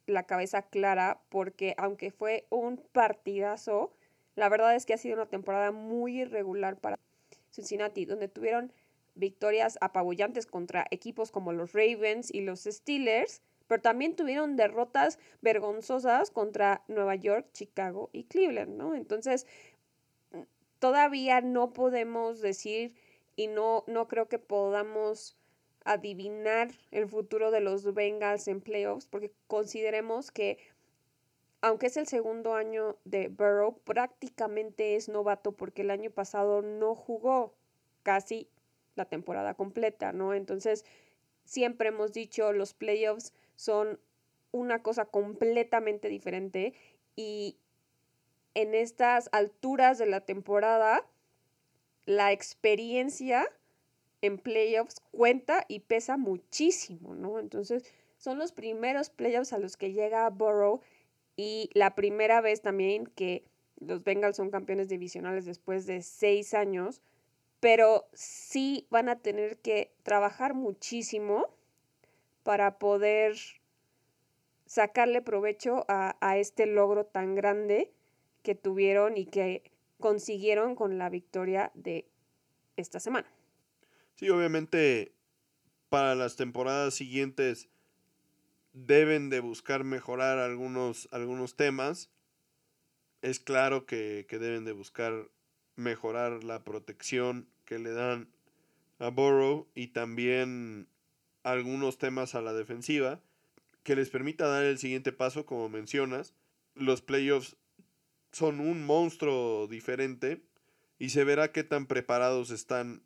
la cabeza clara porque aunque fue un partidazo, la verdad es que ha sido una temporada muy irregular para Cincinnati, donde tuvieron victorias apabullantes contra equipos como los Ravens y los Steelers, pero también tuvieron derrotas vergonzosas contra Nueva York, Chicago y Cleveland, ¿no? Entonces, todavía no podemos decir y no, no creo que podamos adivinar el futuro de los Bengals en playoffs, porque consideremos que aunque es el segundo año de Burrow, prácticamente es novato porque el año pasado no jugó casi la temporada completa, ¿no? Entonces, siempre hemos dicho, los playoffs son una cosa completamente diferente y en estas alturas de la temporada, la experiencia en playoffs cuenta y pesa muchísimo, ¿no? Entonces, son los primeros playoffs a los que llega Burrow y la primera vez también que los Bengals son campeones divisionales después de seis años, pero sí van a tener que trabajar muchísimo para poder sacarle provecho a, a, este logro tan grande que tuvieron y que consiguieron con la victoria de esta semana. Sí, obviamente para las temporadas siguientes deben de buscar mejorar algunos, algunos temas. Es claro que, deben de buscar mejorar la protección que le dan a Burrow y también algunos temas a la defensiva que les permita dar el siguiente paso, como mencionas. Los playoffs son un monstruo diferente y se verá qué tan preparados están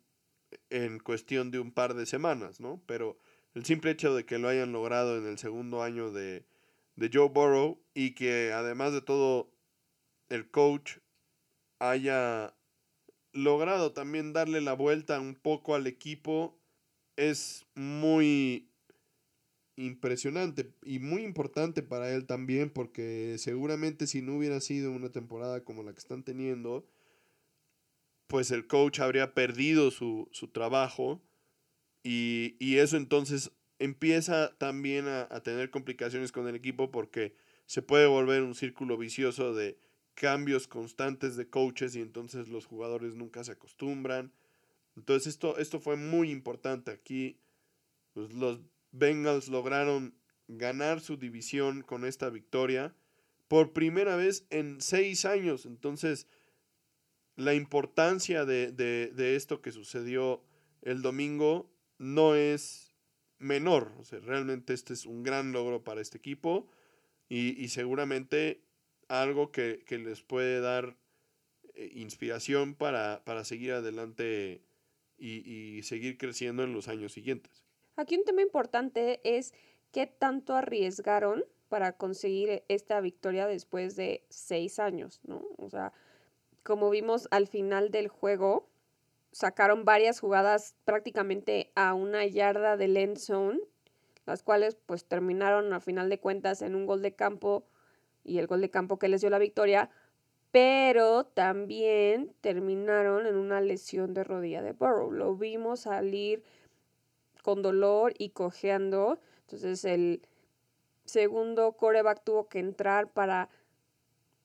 en cuestión de un par de semanas, ¿no? Pero el simple hecho de que lo hayan logrado en el segundo año de, Joe Burrow y que además de todo el coach haya logrado también darle la vuelta un poco al equipo es muy impresionante y muy importante para él también porque seguramente si no hubiera sido una temporada como la que están teniendo, pues el coach habría perdido su, su trabajo y, eso entonces empieza también a, tener complicaciones con el equipo porque se puede volver un círculo vicioso de cambios constantes de coaches y entonces los jugadores nunca se acostumbran. Entonces esto, esto fue muy importante. Aquí pues, los Bengals lograron ganar su división con esta victoria por primera vez en seis años. Entonces, la importancia de, de, esto que sucedió el domingo no es menor. O sea, realmente este es un gran logro para este equipo y, y seguramente algo que, que, les puede dar eh, inspiración para, para, seguir adelante y, y seguir creciendo en los años siguientes. Aquí un tema importante es qué tanto arriesgaron para conseguir esta victoria después de seis años, ¿no? O sea, como vimos al final del juego, sacaron varias jugadas prácticamente a una yarda del end las cuales pues terminaron a final de cuentas en un gol de campo y el gol de campo que les dio la victoria, pero también terminaron en una lesión de rodilla de Burrow. Lo vimos salir con dolor y cojeando, entonces el segundo coreback tuvo que entrar para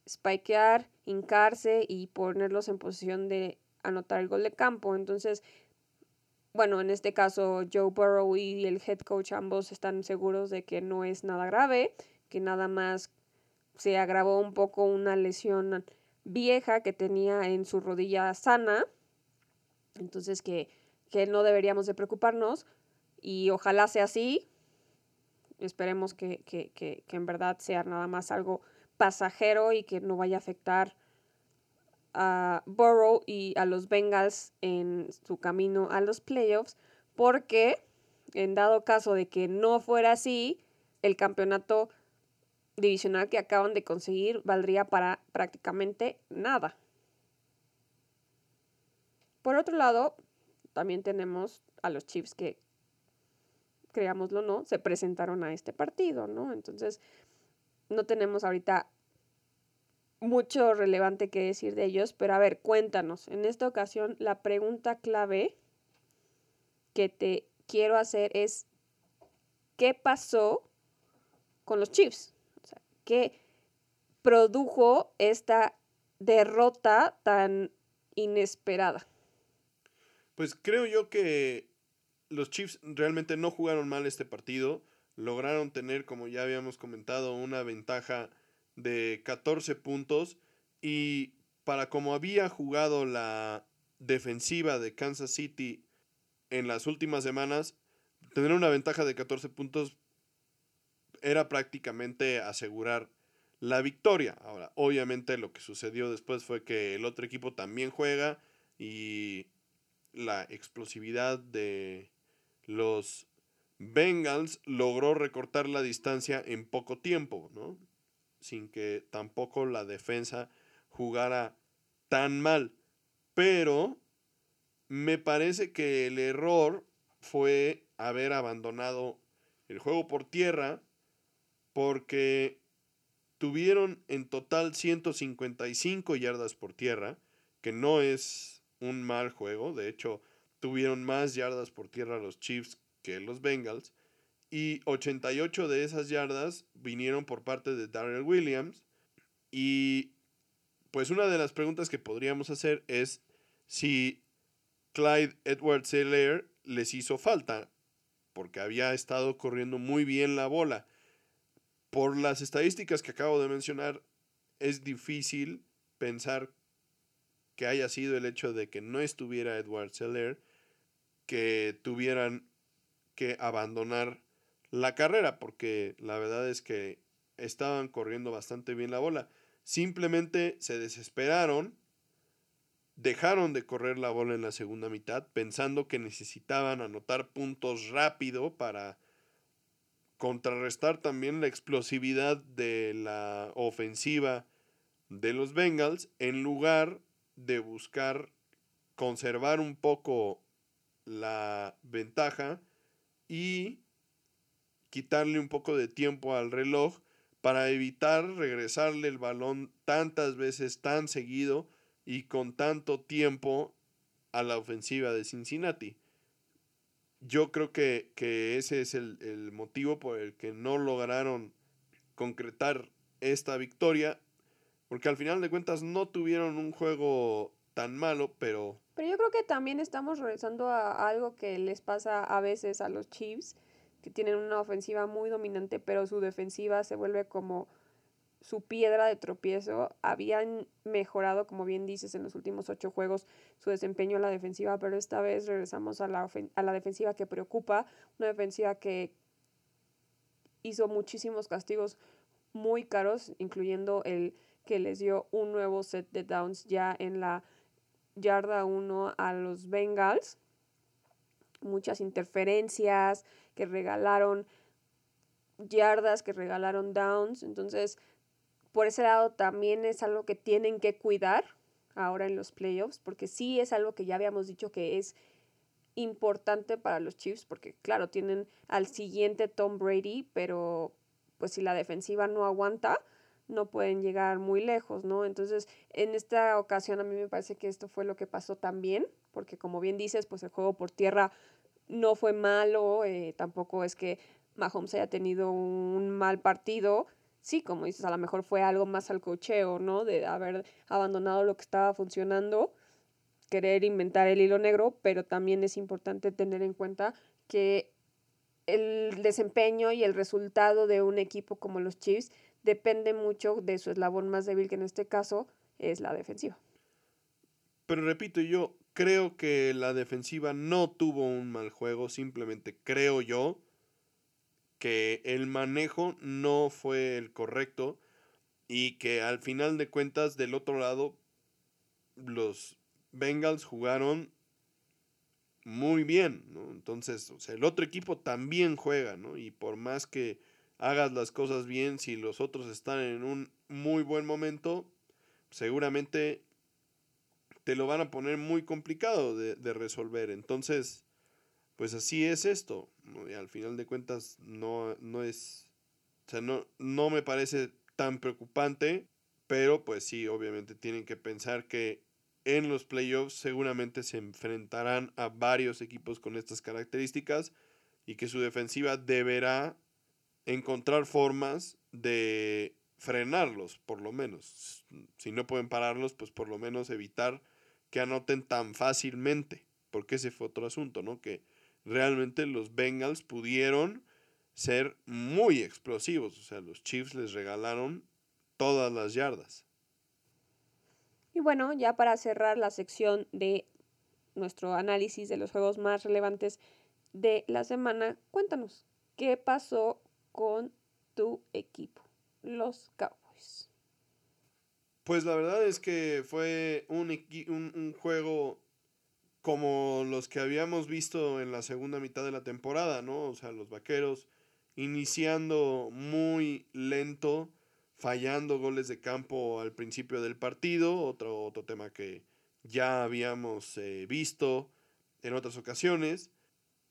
spikear, hincarse y ponerlos en posición de anotar el gol de campo. Entonces, bueno, en este caso Joe Burrow y el head coach ambos están seguros de que no es nada grave, que nada más se agravó un poco una lesión vieja que tenía en su rodilla sana. Entonces que, que no deberíamos de preocuparnos y ojalá sea así. Esperemos que, que, que, que en verdad sea nada más algo pasajero y que no vaya a afectar a Burrow y a los Bengals en su camino a los playoffs, porque en dado caso de que no fuera así, el campeonato divisional que acaban de conseguir valdría para prácticamente nada. Por otro lado, también tenemos a los Chiefs que, creámoslo o no, se presentaron a este partido, ¿no? Entonces, no tenemos ahorita mucho relevante que decir de ellos, pero a ver, cuéntanos. En esta ocasión, la pregunta clave que te quiero hacer es, ¿qué pasó con los Chiefs? ¿qué produjo esta derrota tan inesperada? Pues creo yo que los Chiefs realmente no jugaron mal este partido. Lograron tener, como ya habíamos comentado, una ventaja de 14 puntos y para como había jugado la defensiva de Kansas City en las últimas semanas, tener una ventaja de 14 puntos era prácticamente asegurar la victoria. Ahora, obviamente lo que sucedió después fue que el otro equipo también juega y la explosividad de los Bengals logró recortar la distancia en poco tiempo, ¿no? sin que tampoco la defensa jugara tan mal. Pero me parece que el error fue haber abandonado el juego por tierra porque tuvieron en total 155 yardas por tierra, que no es un mal juego, de hecho tuvieron más yardas por tierra los Chiefs que los Bengals, y 88 de esas yardas vinieron por parte de Darrell Williams. Y pues una de las preguntas que podríamos hacer es si Clyde Edwards Helaire les hizo falta, porque había estado corriendo muy bien la bola. Por las estadísticas que acabo de mencionar, es difícil pensar que haya sido el hecho de que no estuviera Edwards Helaire que tuvieran que abandonar la carrera, porque la verdad es que estaban corriendo bastante bien la bola. Simplemente se desesperaron, dejaron de correr la bola en la segunda mitad, pensando que necesitaban anotar puntos rápido para contrarrestar también la explosividad de la ofensiva de los Bengals, en lugar de buscar conservar un poco la ventaja y quitarle un poco de tiempo al reloj para evitar regresarle el balón tantas veces tan seguido y con tanto tiempo a la ofensiva de Cincinnati. Yo creo que, ese es el, el, motivo por el que no lograron concretar esta victoria, porque al final de cuentas no tuvieron un juego tan malo, pero... Pero yo creo que también estamos regresando a algo que les pasa a veces a los Chiefs, que tienen una ofensiva muy dominante, pero su defensiva se vuelve como su piedra de tropiezo. Habían mejorado, como bien dices, en los últimos ocho juegos su desempeño en la defensiva, pero esta vez regresamos a la, a la defensiva que preocupa, una defensiva que hizo muchísimos castigos muy caros, incluyendo el que les dio un nuevo set de downs ya en la yarda 1 a los Bengals. Muchas interferencias que regalaron yardas, que regalaron downs. Entonces, por ese lado también es algo que tienen que cuidar ahora en los playoffs, porque sí es algo que ya habíamos dicho que es importante para los Chiefs, porque claro, tienen al siguiente Tom Brady, pero pues si la defensiva no aguanta, no pueden llegar muy lejos, ¿no? Entonces, en esta ocasión a mí me parece que esto fue lo que pasó también, porque como bien dices, pues el juego por tierra no fue malo, eh, tampoco es que Mahomes haya tenido un mal partido, sí, como dices, a lo mejor fue algo más al cocheo, ¿no? De haber abandonado lo que estaba funcionando, querer inventar el hilo negro, pero también es importante tener en cuenta que el desempeño y el resultado de un equipo como los Chiefs depende mucho de su eslabón más débil, que en este caso es la defensiva. Pero repito, yo creo que la defensiva no tuvo un mal juego, simplemente creo yo que el manejo no fue el correcto y que al final de cuentas del otro lado los Bengals jugaron muy bien, ¿no? Entonces, o sea, el otro equipo también juega, ¿no? Y por más que hagas las cosas bien, si los otros están en un muy buen momento, seguramente te lo van a poner muy complicado de, de resolver. Entonces, pues así es esto. Al final de cuentas no, no es, o sea, no, no me parece tan preocupante, pero pues sí, obviamente tienen que pensar que en los playoffs seguramente se enfrentarán a varios equipos con estas características y que su defensiva deberá encontrar formas de frenarlos, por lo menos. Si no pueden pararlos, pues por lo menos evitar que anoten tan fácilmente, porque ese fue otro asunto, ¿no? Que realmente los Bengals pudieron ser muy explosivos. O sea, los Chiefs les regalaron todas las yardas. Y bueno, ya para cerrar la sección de nuestro análisis de los juegos más relevantes de la semana, cuéntanos, ¿qué pasó con tu equipo, los Cowboys? Pues la verdad es que fue un, un, juego como los que habíamos visto en la segunda mitad de la temporada, ¿no? O sea, los vaqueros iniciando muy lento, fallando goles de campo al principio del partido, otro, otro tema que ya habíamos eh, visto en otras ocasiones.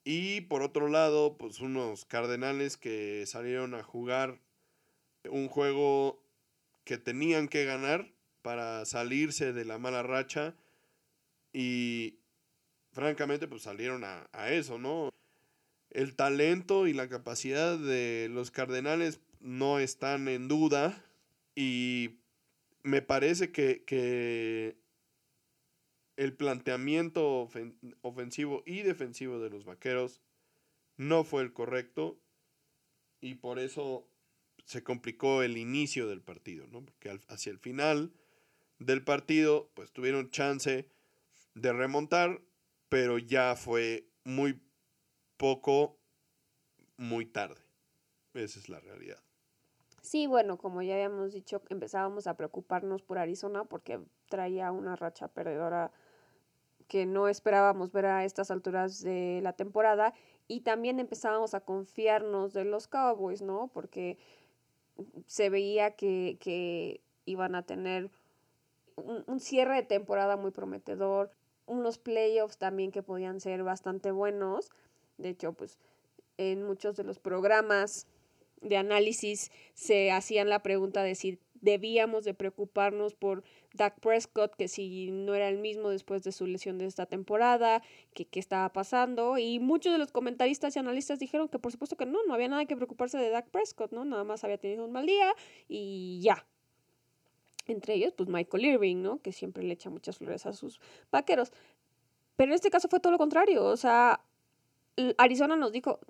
Y por otro lado, pues unos cardenales que salieron a jugar un juego que tenían que ganar para salirse de la mala racha y francamente, pues salieron a, eso, ¿no? El talento y la capacidad de los Cardenales no están en duda y me parece que, el planteamiento ofensivo y defensivo de los Vaqueros no fue el correcto y por eso se complicó el inicio del partido, ¿no? Porque hacia el final del partido, pues tuvieron chance de remontar pero ya fue muy poco, muy tarde. Esa es la realidad. Sí, bueno, como ya habíamos dicho, empezábamos a preocuparnos por Arizona porque traía una racha perdedora que no esperábamos ver a estas alturas de la temporada y también empezábamos a confiarnos de los Cowboys, ¿no? Porque se veía que, que iban a tener un, un, cierre de temporada muy prometedor, unos playoffs también que podían ser bastante buenos. De hecho, pues en muchos de los programas de análisis se hacían la pregunta de si debíamos de preocuparnos por Dak Prescott, que si no era el mismo después de su lesión de esta temporada, que qué estaba pasando. Y muchos de los comentaristas y analistas dijeron que por supuesto que no, no había nada que preocuparse de Dak Prescott, ¿no? Nada más había tenido un mal día y ya. Entre ellos, pues Michael Irving, ¿no? Que siempre le echa muchas flores a sus vaqueros. Pero en este caso fue todo lo contrario. O sea, Arizona nos dijo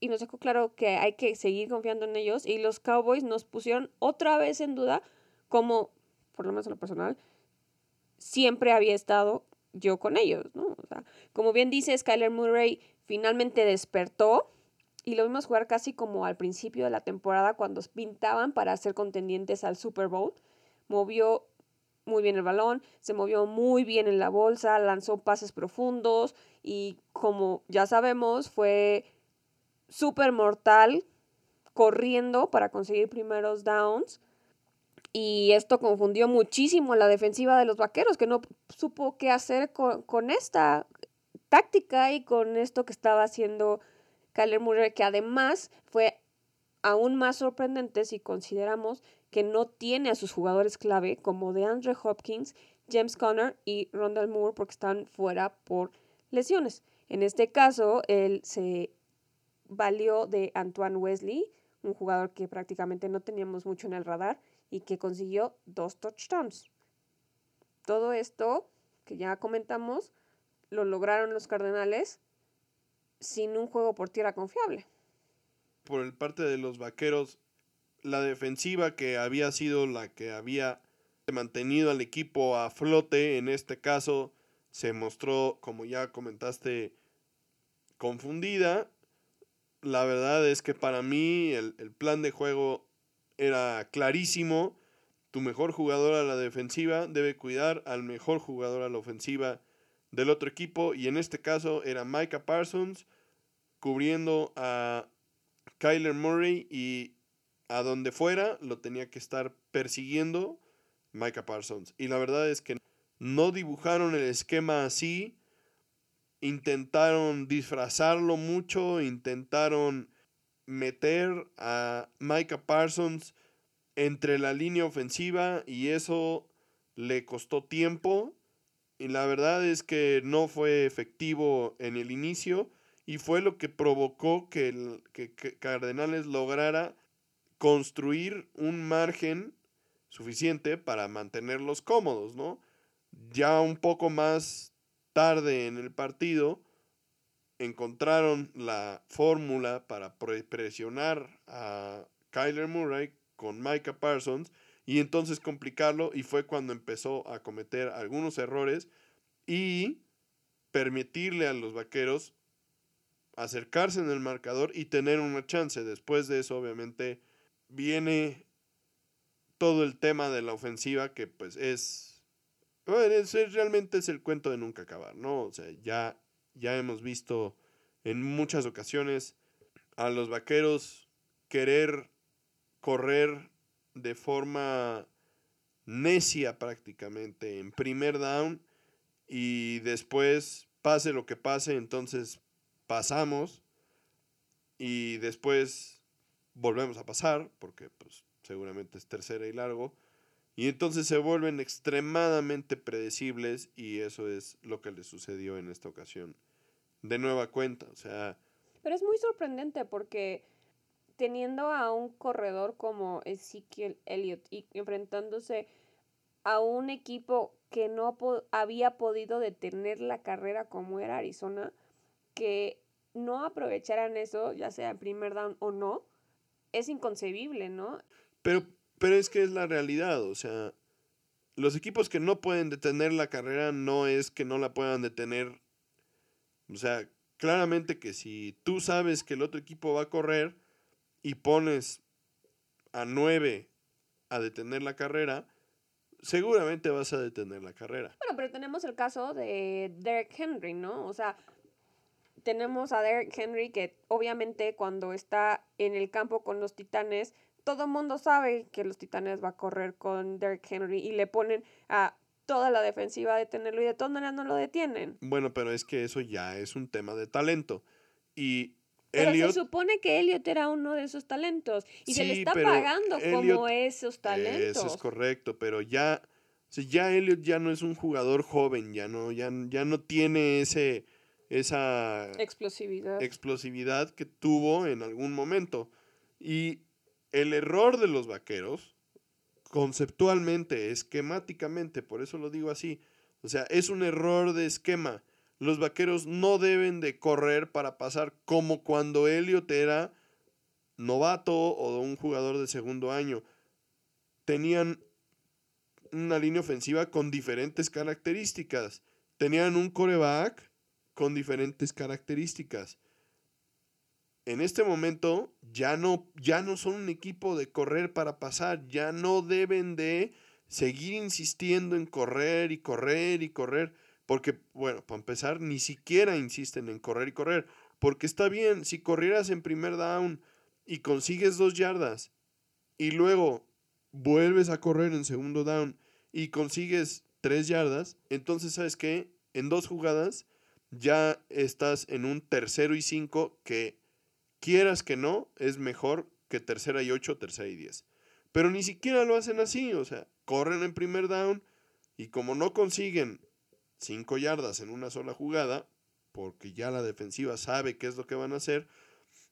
y nos dejó claro que hay que seguir confiando en ellos y los Cowboys nos pusieron otra vez en duda como, por lo menos en lo personal, siempre había estado yo con ellos, ¿no? O sea, como bien dice, Skyler Murray finalmente despertó y lo vimos jugar casi como al principio de la temporada cuando pintaban para ser contendientes al Super Bowl. Movió muy bien el balón, se movió muy bien en la bolsa, lanzó pases profundos y como ya sabemos fue súper mortal corriendo para conseguir primeros downs. Y esto confundió muchísimo la defensiva de los vaqueros, que no supo qué hacer con, esta táctica y con esto que estaba haciendo Kyler Murray, que además fue aún más sorprendente si consideramos que no tiene a sus jugadores clave como de Andre Hopkins, James Conner y Rondell Moore porque están fuera por lesiones. En este caso, él se valió de Antoine Wesley, un jugador que prácticamente no teníamos mucho en el radar y que consiguió dos touchdowns. Todo esto que ya comentamos lo lograron los Cardenales sin un juego por tierra confiable. Por el parte de los Vaqueros, la defensiva que había sido la que había mantenido al equipo a flote, en este caso se mostró, como ya comentaste, confundida. La verdad es que para mí el, el plan de juego era clarísimo. Tu mejor jugador a la defensiva debe cuidar al mejor jugador a la ofensiva del otro equipo. Y en este caso era Micah Parsons cubriendo a Kyler Murray y a donde fuera lo tenía que estar persiguiendo Micah Parsons. Y la verdad es que no dibujaron el esquema así. Intentaron disfrazarlo mucho, intentaron meter a Micah Parsons entre la línea ofensiva y eso le costó tiempo y la verdad es que no fue efectivo en el inicio y fue lo que provocó que, que Cardenales lograra construir un margen suficiente para mantenerlos cómodos, ¿no? Ya un poco más tarde en el partido encontraron la fórmula para presionar a Kyler Murray con Micah Parsons y entonces complicarlo y fue cuando empezó a cometer algunos errores y permitirle a los vaqueros acercarse en el marcador y tener una chance. Después de eso, obviamente, viene todo el tema de la ofensiva que pues es, realmente es el cuento de nunca acabar, ¿no? O sea, ya, ya hemos visto en muchas ocasiones a los vaqueros querer correr de forma necia prácticamente en primer down y después pase lo que pase, entonces pasamos y después volvemos a pasar, porque pues seguramente es tercera y largo, y entonces se vuelven extremadamente predecibles y eso es lo que le sucedió en esta ocasión. De nueva cuenta, o sea... Pero es muy sorprendente porque teniendo a un corredor como Ezekiel Elliott y enfrentándose a un equipo que no había podido detener la carrera como era Arizona, que no aprovecharan eso, ya sea en primer down o no, es inconcebible, ¿no? Pero, pero es que es la realidad, o sea, los equipos que no pueden detener la carrera no es que no la puedan detener. O sea, claramente que si tú sabes que el otro equipo va a correr y pones a nueve a detener la carrera, seguramente vas a detener la carrera. Bueno, pero tenemos el caso de Derek Henry, ¿no? O sea, tenemos a Derek Henry que obviamente cuando está en el campo con los Titanes, todo el mundo sabe que los Titanes va a correr con Derek Henry y le ponen a toda la defensiva a detenerlo y de todas maneras no lo detienen. Bueno, pero es que eso ya es un tema de talento. Y pero se supone que Elliot era uno de esos talentos y se le está pagando como esos talentos. Eso es correcto, pero ya ya Elliot ya no es un jugador joven, ya no, ya, ya no tiene ese, esa explosividad. explosividad que tuvo en algún momento. Y el error de los vaqueros, conceptualmente, esquemáticamente, por eso lo digo así, o sea, es un error de esquema. Los vaqueros no deben de correr para pasar como cuando Elliot era novato o un jugador de segundo año. Tenían una línea ofensiva con diferentes características. Tenían un coreback con diferentes características. En este momento ya no, ya no son un equipo de correr para pasar, ya no deben de seguir insistiendo en correr y correr y correr, porque, bueno, para empezar, ni siquiera insisten en correr y correr, porque está bien, si corrieras en primer down y consigues dos yardas y luego vuelves a correr en segundo down y consigues tres yardas, entonces, ¿sabes qué? En dos jugadas ya estás en un tercero y cinco que quieras que no, es mejor que tercera y ocho, tercera y diez. Pero ni siquiera lo hacen así, o sea, corren en primer down y como no consiguen cinco yardas en una sola jugada, porque ya la defensiva sabe qué es lo que van a hacer,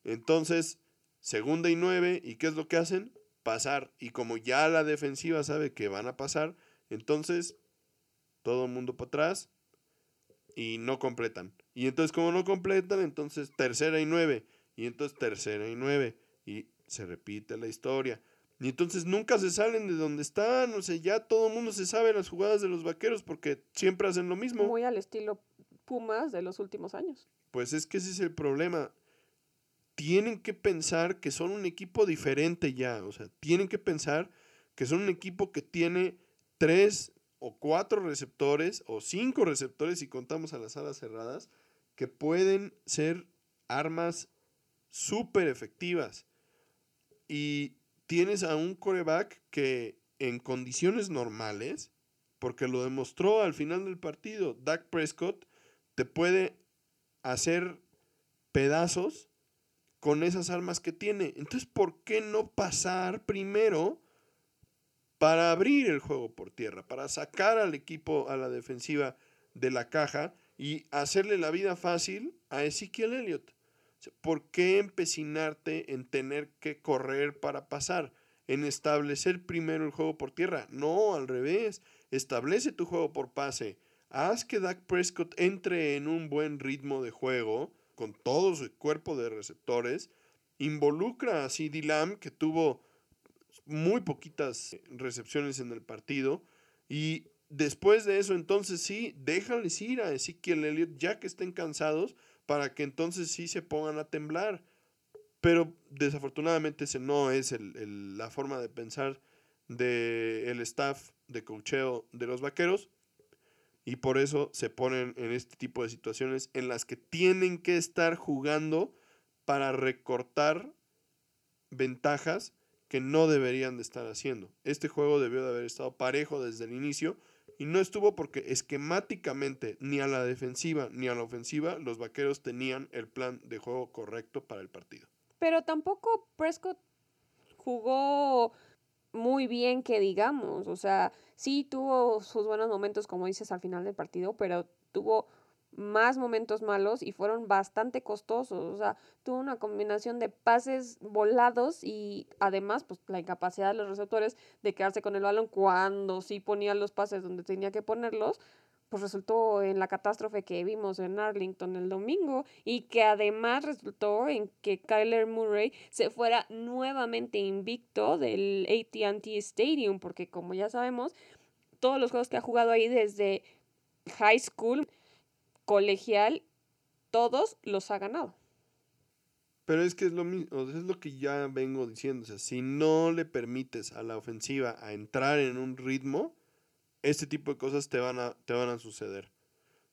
entonces segunda y nueve, ¿y qué es lo que hacen? Pasar. Y como ya la defensiva sabe que van a pasar, entonces todo el mundo para atrás, y no completan. Y entonces como no completan, entonces tercera y nueve. Y entonces tercera y nueve. Y se repite la historia. Y entonces nunca se salen de donde están. O sea, ya todo el mundo se sabe las jugadas de los vaqueros porque siempre hacen lo mismo. Muy al estilo Pumas de los últimos años. Pues es que ese es el problema. Tienen que pensar que son un equipo diferente ya. O sea, tienen que pensar que son un equipo que tiene tres o cuatro receptores o cinco receptores si contamos a las alas cerradas que pueden ser armas súper efectivas. Y tienes a un coreback que en condiciones normales, porque lo demostró al final del partido, Dak Prescott te puede hacer pedazos con esas armas que tiene. Entonces, ¿por qué no pasar primero para abrir el juego por tierra, para sacar al equipo a la defensiva de la caja y hacerle la vida fácil a Ezekiel Elliott. ¿Por qué empecinarte en tener que correr para pasar? En establecer primero el juego por tierra. No, al revés. Establece tu juego por pase. Haz que Dak Prescott entre en un buen ritmo de juego con todo su cuerpo de receptores. Involucra a CD Lamb, que tuvo muy poquitas recepciones en el partido. Y después de eso, entonces sí, déjales ir a Ezekiel Elliott ya que estén cansados para que entonces sí se pongan a temblar. Pero desafortunadamente ese no es la forma de pensar del staff de cocheo de los vaqueros. Y por eso se ponen en este tipo de situaciones en las que tienen que estar jugando para recortar ventajas que no deberían de estar haciendo. Este juego debió de haber estado parejo desde el inicio y no estuvo porque esquemáticamente ni a la defensiva ni a la ofensiva los vaqueros tenían el plan de juego correcto para el partido. Pero tampoco Prescott jugó muy bien que digamos, o sea, sí tuvo sus buenos momentos como dices al final del partido, pero tuvo más momentos malos y fueron bastante costosos. O sea, tuvo una combinación de pases volados y además, pues la incapacidad de los receptores de quedarse con el balón cuando sí ponía los pases donde tenía que ponerlos, pues resultó en la catástrofe que vimos en Arlington el domingo y que además resultó en que Kyler Murray se fuera nuevamente invicto del ATT Stadium, porque como ya sabemos, todos los juegos que ha jugado ahí desde high school colegial, todos los ha ganado. Pero es que es lo mismo, es lo que ya vengo diciendo. O sea, si no le permites a la ofensiva a entrar en un ritmo, este tipo de cosas te van a, te van a suceder.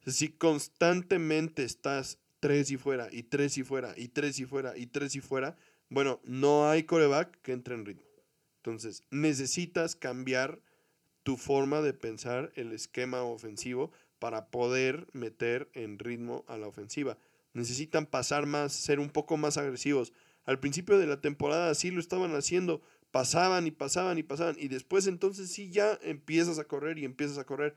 si constantemente estás tres y fuera, y tres y fuera, y tres y fuera, y tres y fuera, bueno, no hay coreback que entre en ritmo. Entonces, necesitas cambiar tu forma de pensar el esquema ofensivo para poder meter en ritmo a la ofensiva. Necesitan pasar más, ser un poco más agresivos. Al principio de la temporada sí lo estaban haciendo, pasaban y pasaban y pasaban. Y después entonces sí ya empiezas a correr y empiezas a correr.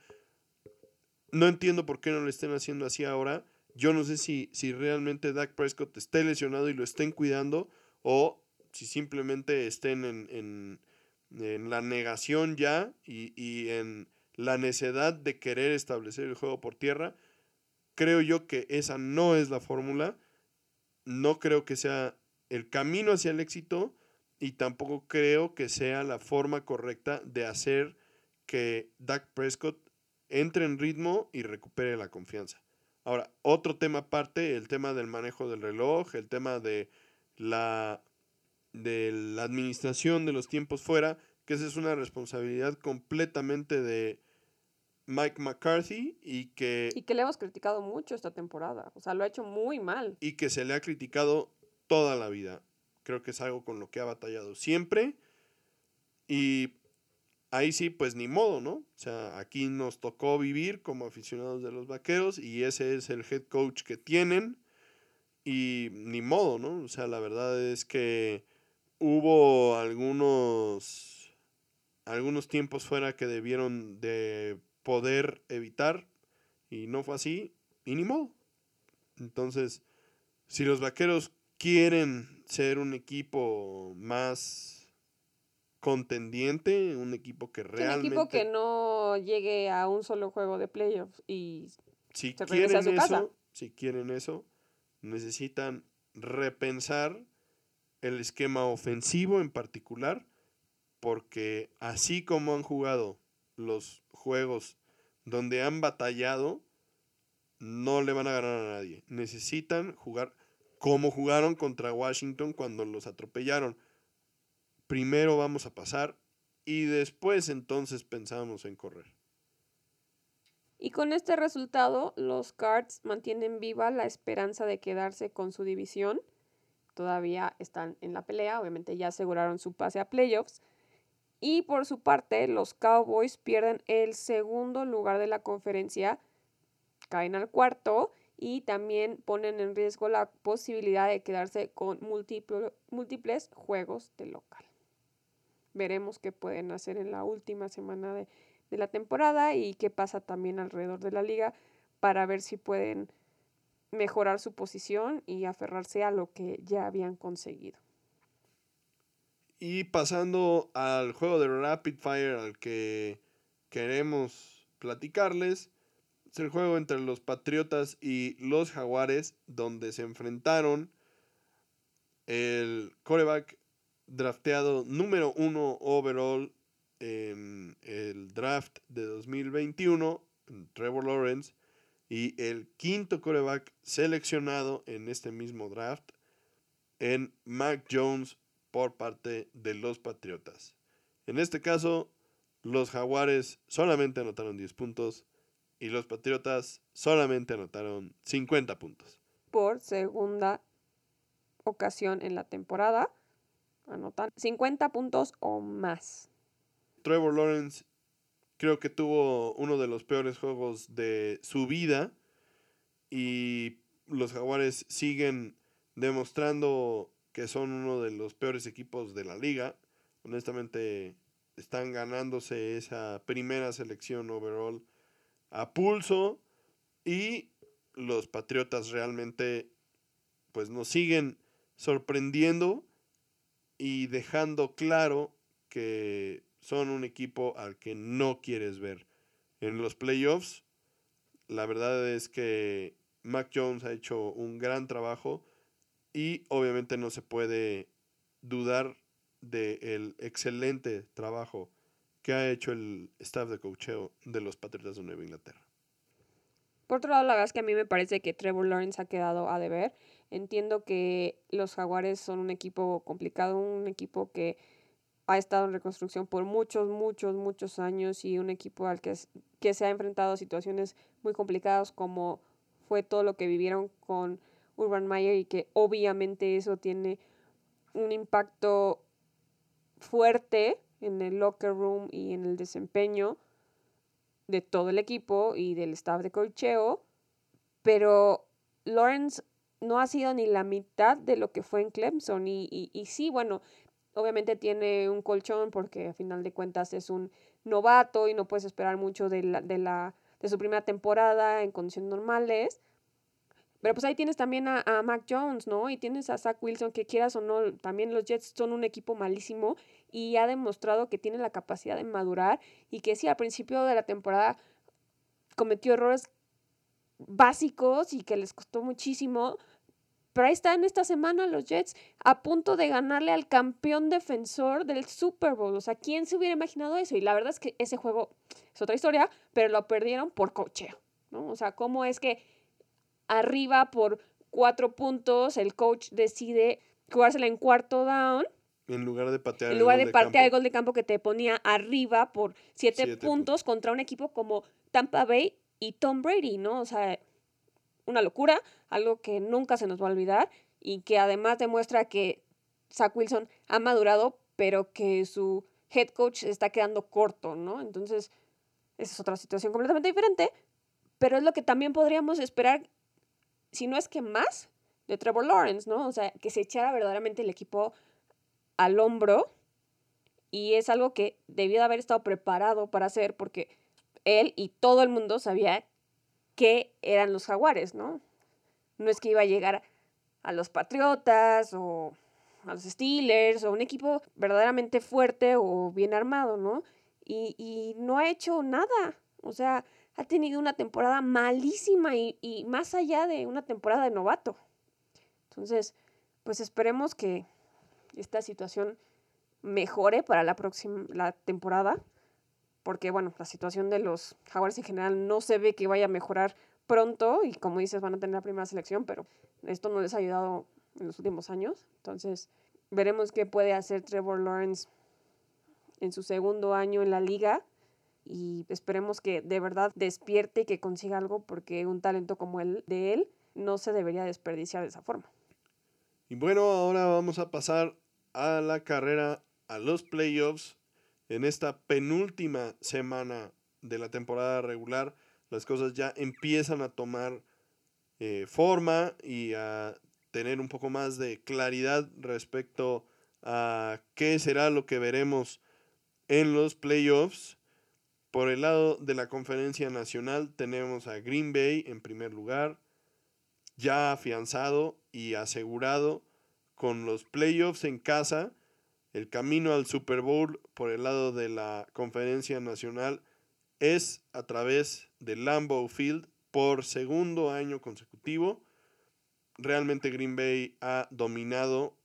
No entiendo por qué no lo estén haciendo así ahora. Yo no sé si, si realmente Dak Prescott esté lesionado y lo estén cuidando o si simplemente estén en, la negación ya y, y, en la necedad de querer establecer el juego por tierra. Creo yo que esa no es la fórmula. No creo que sea el camino hacia el éxito y tampoco creo que sea la forma correcta de hacer que Dak Prescott entre en ritmo y recupere la confianza. Ahora, otro tema aparte, el tema del manejo del reloj, el tema de la, de la administración de los tiempos fuera, que esa es una responsabilidad completamente de Mike McCarthy y que... Y que le hemos criticado mucho esta temporada, o sea, lo ha hecho muy mal. Y que se le ha criticado toda la vida. Creo que es algo con lo que ha batallado siempre. Y ahí sí, pues ni modo, ¿no? O sea, aquí nos tocó vivir como aficionados de los vaqueros y ese es el head coach que tienen. Y ni modo, ¿no? O sea, la verdad es que hubo algunos, algunos tiempos fuera que debieron de poder evitar y no fue así y ni modo. Entonces, si los vaqueros quieren ser un equipo más contendiente, un equipo que realmente... Un equipo que no llegue a un solo juego de playoffs y si quieren a su eso, Si quieren eso, necesitan repensar el esquema ofensivo en particular, porque así como han jugado los juegos donde han batallado, no le van a ganar a nadie. Necesitan jugar como jugaron contra Washington cuando los atropellaron. Primero vamos a pasar y después entonces pensamos en correr. Y con este resultado, los Cards mantienen viva la esperanza de quedarse con su división. Todavía están en la pelea, obviamente ya aseguraron su pase a playoffs. Y por su parte, los Cowboys pierden el segundo lugar de la conferencia, caen al cuarto y también ponen en riesgo la posibilidad de quedarse con múltiples juegos de local. Veremos qué pueden hacer en la última semana de, de la temporada y qué pasa también alrededor de la liga para ver si pueden mejorar su posición y aferrarse a lo que ya habían conseguido. Y pasando al juego de Rapid Fire al que queremos platicarles, es el juego entre los Patriotas y los Jaguares, donde se enfrentaron el coreback drafteado número uno overall en el draft de 2021, Trevor Lawrence, y el quinto coreback seleccionado en este mismo draft, en Mac Jones por parte de los Patriotas. En este caso, los Jaguares solamente anotaron 10 puntos y los Patriotas solamente anotaron 50 puntos. Por segunda ocasión en la temporada, anotan 50 puntos o más. Trevor Lawrence creo que tuvo uno de los peores juegos de su vida y los Jaguares siguen demostrando que son uno de los peores equipos de la liga. Honestamente, están ganándose esa primera selección overall a pulso y los Patriotas realmente pues nos siguen sorprendiendo y dejando claro que son un equipo al que no quieres ver. En los playoffs, la verdad es que Mac Jones ha hecho un gran trabajo y obviamente no se puede dudar del excelente trabajo que ha hecho el staff de coacheo de los Patriotas de Nueva Inglaterra. Por otro lado, la verdad es que a mí me parece que Trevor Lawrence ha quedado a deber. Entiendo que los Jaguares son un equipo complicado, un equipo que ha estado en reconstrucción por muchos, muchos, muchos años y un equipo al que, que se ha enfrentado a situaciones muy complicadas como fue todo lo que vivieron con Urban Meyer y que obviamente eso tiene un impacto fuerte en el locker room y en el desempeño de todo el equipo y del staff de cocheo, pero Lawrence no ha sido ni la mitad de lo que fue en Clemson y, y, sí, bueno, obviamente tiene un colchón porque a final de cuentas es un novato y no puedes esperar mucho de, la, de, la, de su primera temporada en condiciones normales. Pero pues ahí tienes también a, a, Mac Jones, ¿no? Y tienes a Zach Wilson, que quieras o no, también los Jets son un equipo malísimo y ha demostrado que tiene la capacidad de madurar y que sí, al principio de la temporada cometió errores básicos y que les costó muchísimo. Pero ahí están esta semana los Jets a punto de ganarle al campeón defensor del Super Bowl. O sea, ¿quién se hubiera imaginado eso? Y la verdad es que ese juego es otra historia, pero lo perdieron por cocheo, ¿no? O sea, ¿cómo es que arriba por cuatro puntos, el coach decide jugársela en cuarto down. En lugar de patear en lugar de patear el gol de campo que te ponía arriba por siete, puntos, puntos contra un equipo como Tampa Bay y Tom Brady, ¿no? O sea, una locura, algo que nunca se nos va a olvidar y que además demuestra que Zach Wilson ha madurado, pero que su head coach está quedando corto, ¿no? Entonces, esa es otra situación completamente diferente, pero es lo que también podríamos esperar si no es que más, de Trevor Lawrence, ¿no? O sea, que se echara verdaderamente el equipo al hombro y es algo que debió de haber estado preparado para hacer porque él y todo el mundo sabía que eran los jaguares, ¿no? No es que iba a llegar a los Patriotas o a los Steelers o un equipo verdaderamente fuerte o bien armado, ¿no? Y, y no ha hecho nada. O sea, ha tenido una temporada malísima y, más allá de una temporada de novato. Entonces, pues esperemos que esta situación mejore para la próxima la temporada, porque bueno, la situación de los Jaguars en general no se ve que vaya a mejorar pronto y como dices van a tener la primera selección, pero esto no les ha ayudado en los últimos años. Entonces, veremos qué puede hacer Trevor Lawrence en su segundo año en la liga y esperemos que de verdad despierte y que consiga algo porque un talento como el de él no se debería desperdiciar de esa forma. Y bueno, ahora vamos a pasar a la carrera, a los playoffs. En esta penúltima semana de la temporada regular, las cosas ya empiezan a tomar eh, forma y a tener un poco más de claridad respecto a qué será lo que veremos en los playoffs. Por el lado de la conferencia nacional tenemos a Green Bay en primer lugar, ya afianzado y asegurado con los playoffs en casa, el camino al Super Bowl por el lado de la conferencia nacional es a través de Lambeau Field por segundo año consecutivo. Realmente Green Bay ha dominado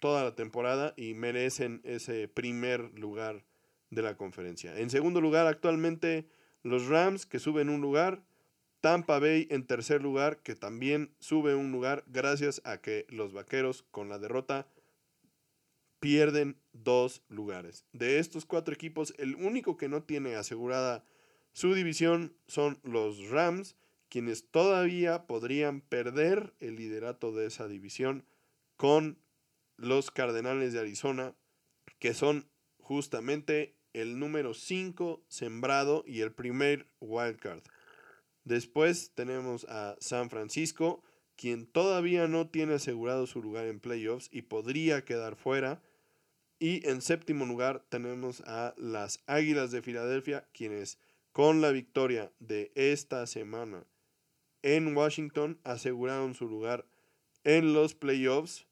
toda la temporada y merecen ese primer lugar de la conferencia. En segundo lugar, actualmente los Rams, que suben un lugar. Tampa Bay en tercer lugar, que también sube un lugar gracias a que los Vaqueros con la derrota pierden dos lugares. De estos cuatro equipos, el único que no tiene asegurada su división son los Rams, quienes todavía podrían perder el liderato de esa división con los Cardenales de Arizona, que son justamente el número 5 sembrado y el primer wildcard. Después tenemos a San Francisco, quien todavía no tiene asegurado su lugar en playoffs y podría quedar fuera. Y en séptimo lugar tenemos a las Águilas de Filadelfia, quienes con la victoria de esta semana en Washington aseguraron su lugar en los playoffs.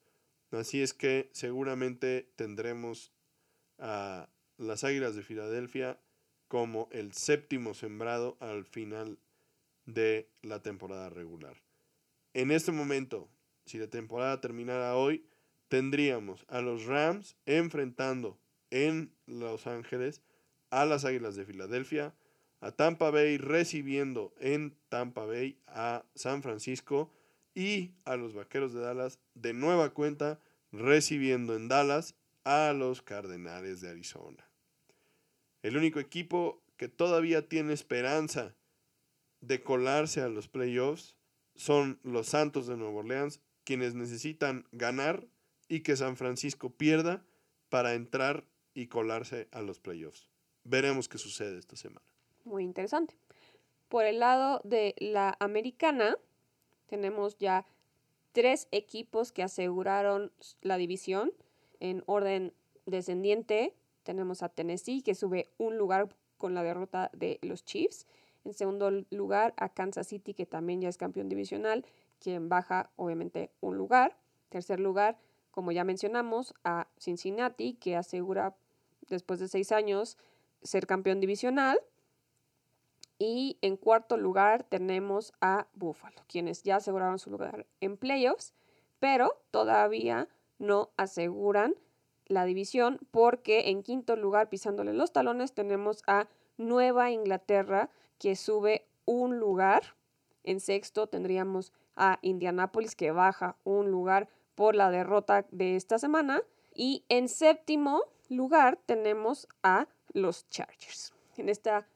Así es que seguramente tendremos a las Águilas de Filadelfia como el séptimo sembrado al final de la temporada regular. En este momento, si la temporada terminara hoy, tendríamos a los Rams enfrentando en Los Ángeles a las Águilas de Filadelfia, a Tampa Bay recibiendo en Tampa Bay a San Francisco y a los Vaqueros de Dallas de nueva cuenta recibiendo en Dallas a los Cardenales de Arizona. El único equipo que todavía tiene esperanza de colarse a los playoffs son los Santos de Nueva Orleans, quienes necesitan ganar y que San Francisco pierda para entrar y colarse a los playoffs. Veremos qué sucede esta semana. Muy interesante. Por el lado de la americana, tenemos ya tres equipos que aseguraron la división En orden descendiente tenemos a Tennessee que sube un lugar con la derrota de los Chiefs. En segundo lugar a Kansas City que también ya es campeón divisional, quien baja obviamente un lugar. Tercer lugar, como ya mencionamos, a Cincinnati que asegura después de seis años ser campeón divisional. Y en cuarto lugar tenemos a Buffalo, quienes ya aseguraron su lugar en playoffs, pero todavía no aseguran la división porque en quinto lugar, pisándole los talones, tenemos a Nueva Inglaterra que sube un lugar. En sexto tendríamos a Indianapolis que baja un lugar por la derrota de esta semana. Y en séptimo lugar tenemos a los Chargers. En esta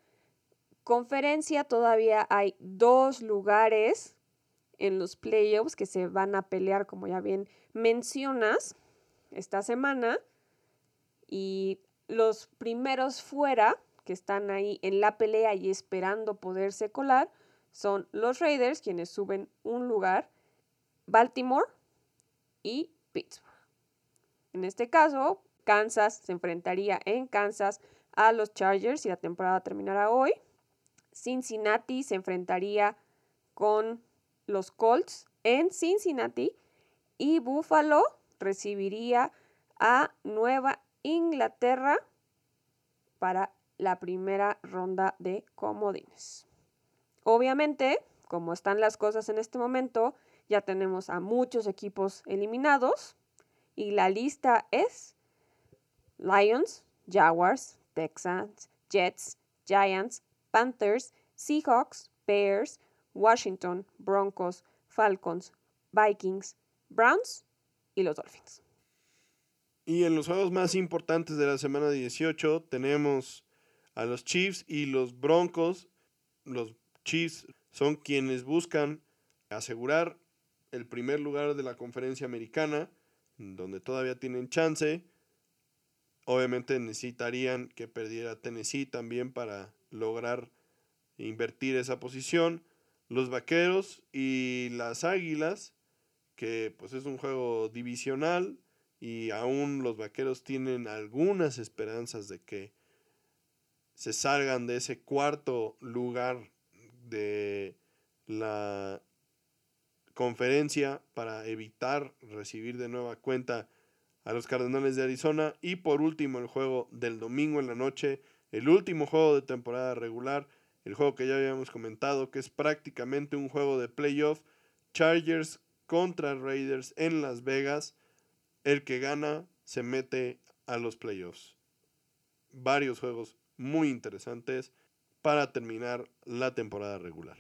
conferencia todavía hay dos lugares en los playoffs que se van a pelear, como ya bien mencionas, esta semana. Y los primeros fuera, que están ahí en la pelea y esperando poderse colar, son los Raiders, quienes suben un lugar, Baltimore y Pittsburgh. En este caso, Kansas se enfrentaría en Kansas a los Chargers y la temporada terminará hoy. Cincinnati se enfrentaría con los Colts en Cincinnati y Buffalo recibiría a Nueva Inglaterra para la primera ronda de comodines. Obviamente, como están las cosas en este momento, ya tenemos a muchos equipos eliminados y la lista es Lions, Jaguars, Texans, Jets, Giants, Panthers, Seahawks, Bears, Washington, Broncos, Falcons, Vikings, Browns y los Dolphins. Y en los juegos más importantes de la semana 18 tenemos a los Chiefs y los Broncos. Los Chiefs son quienes buscan asegurar el primer lugar de la conferencia americana, donde todavía tienen chance. Obviamente necesitarían que perdiera Tennessee también para lograr invertir esa posición. Los Vaqueros y las Águilas, que pues es un juego divisional y aún los Vaqueros tienen algunas esperanzas de que se salgan de ese cuarto lugar de la conferencia para evitar recibir de nueva cuenta a los Cardenales de Arizona. Y por último, el juego del domingo en la noche, el último juego de temporada regular, el juego que ya habíamos comentado, que es prácticamente un juego de playoff. Chargers contra Raiders en Las Vegas. El que gana se mete a los playoffs. Varios juegos muy interesantes para terminar la temporada regular.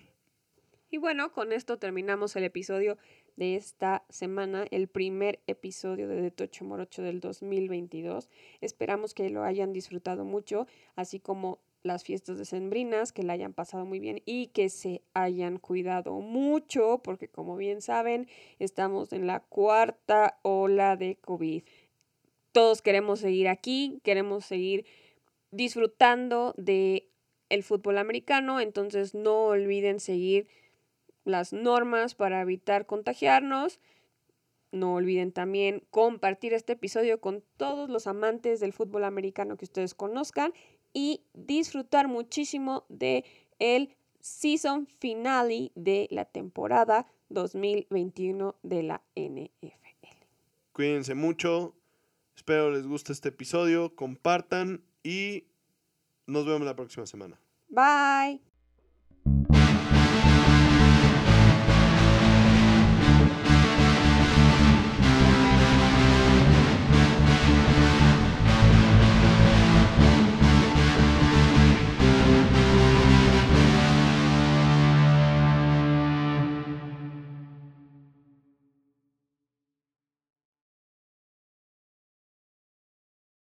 Y bueno, con esto terminamos el episodio de esta semana, el primer episodio de De Tocho Morocho del 2022. Esperamos que lo hayan disfrutado mucho, así como las fiestas decembrinas, que la hayan pasado muy bien y que se hayan cuidado mucho, porque como bien saben, estamos en la cuarta ola de COVID. Todos queremos seguir aquí, queremos seguir disfrutando de el fútbol americano, entonces no olviden seguir las normas para evitar contagiarnos. No olviden también compartir este episodio con todos los amantes del fútbol americano que ustedes conozcan y disfrutar muchísimo de el season finale de la temporada 2021 de la NFL. Cuídense mucho. Espero les guste este episodio. Compartan y nos vemos la próxima semana. Bye.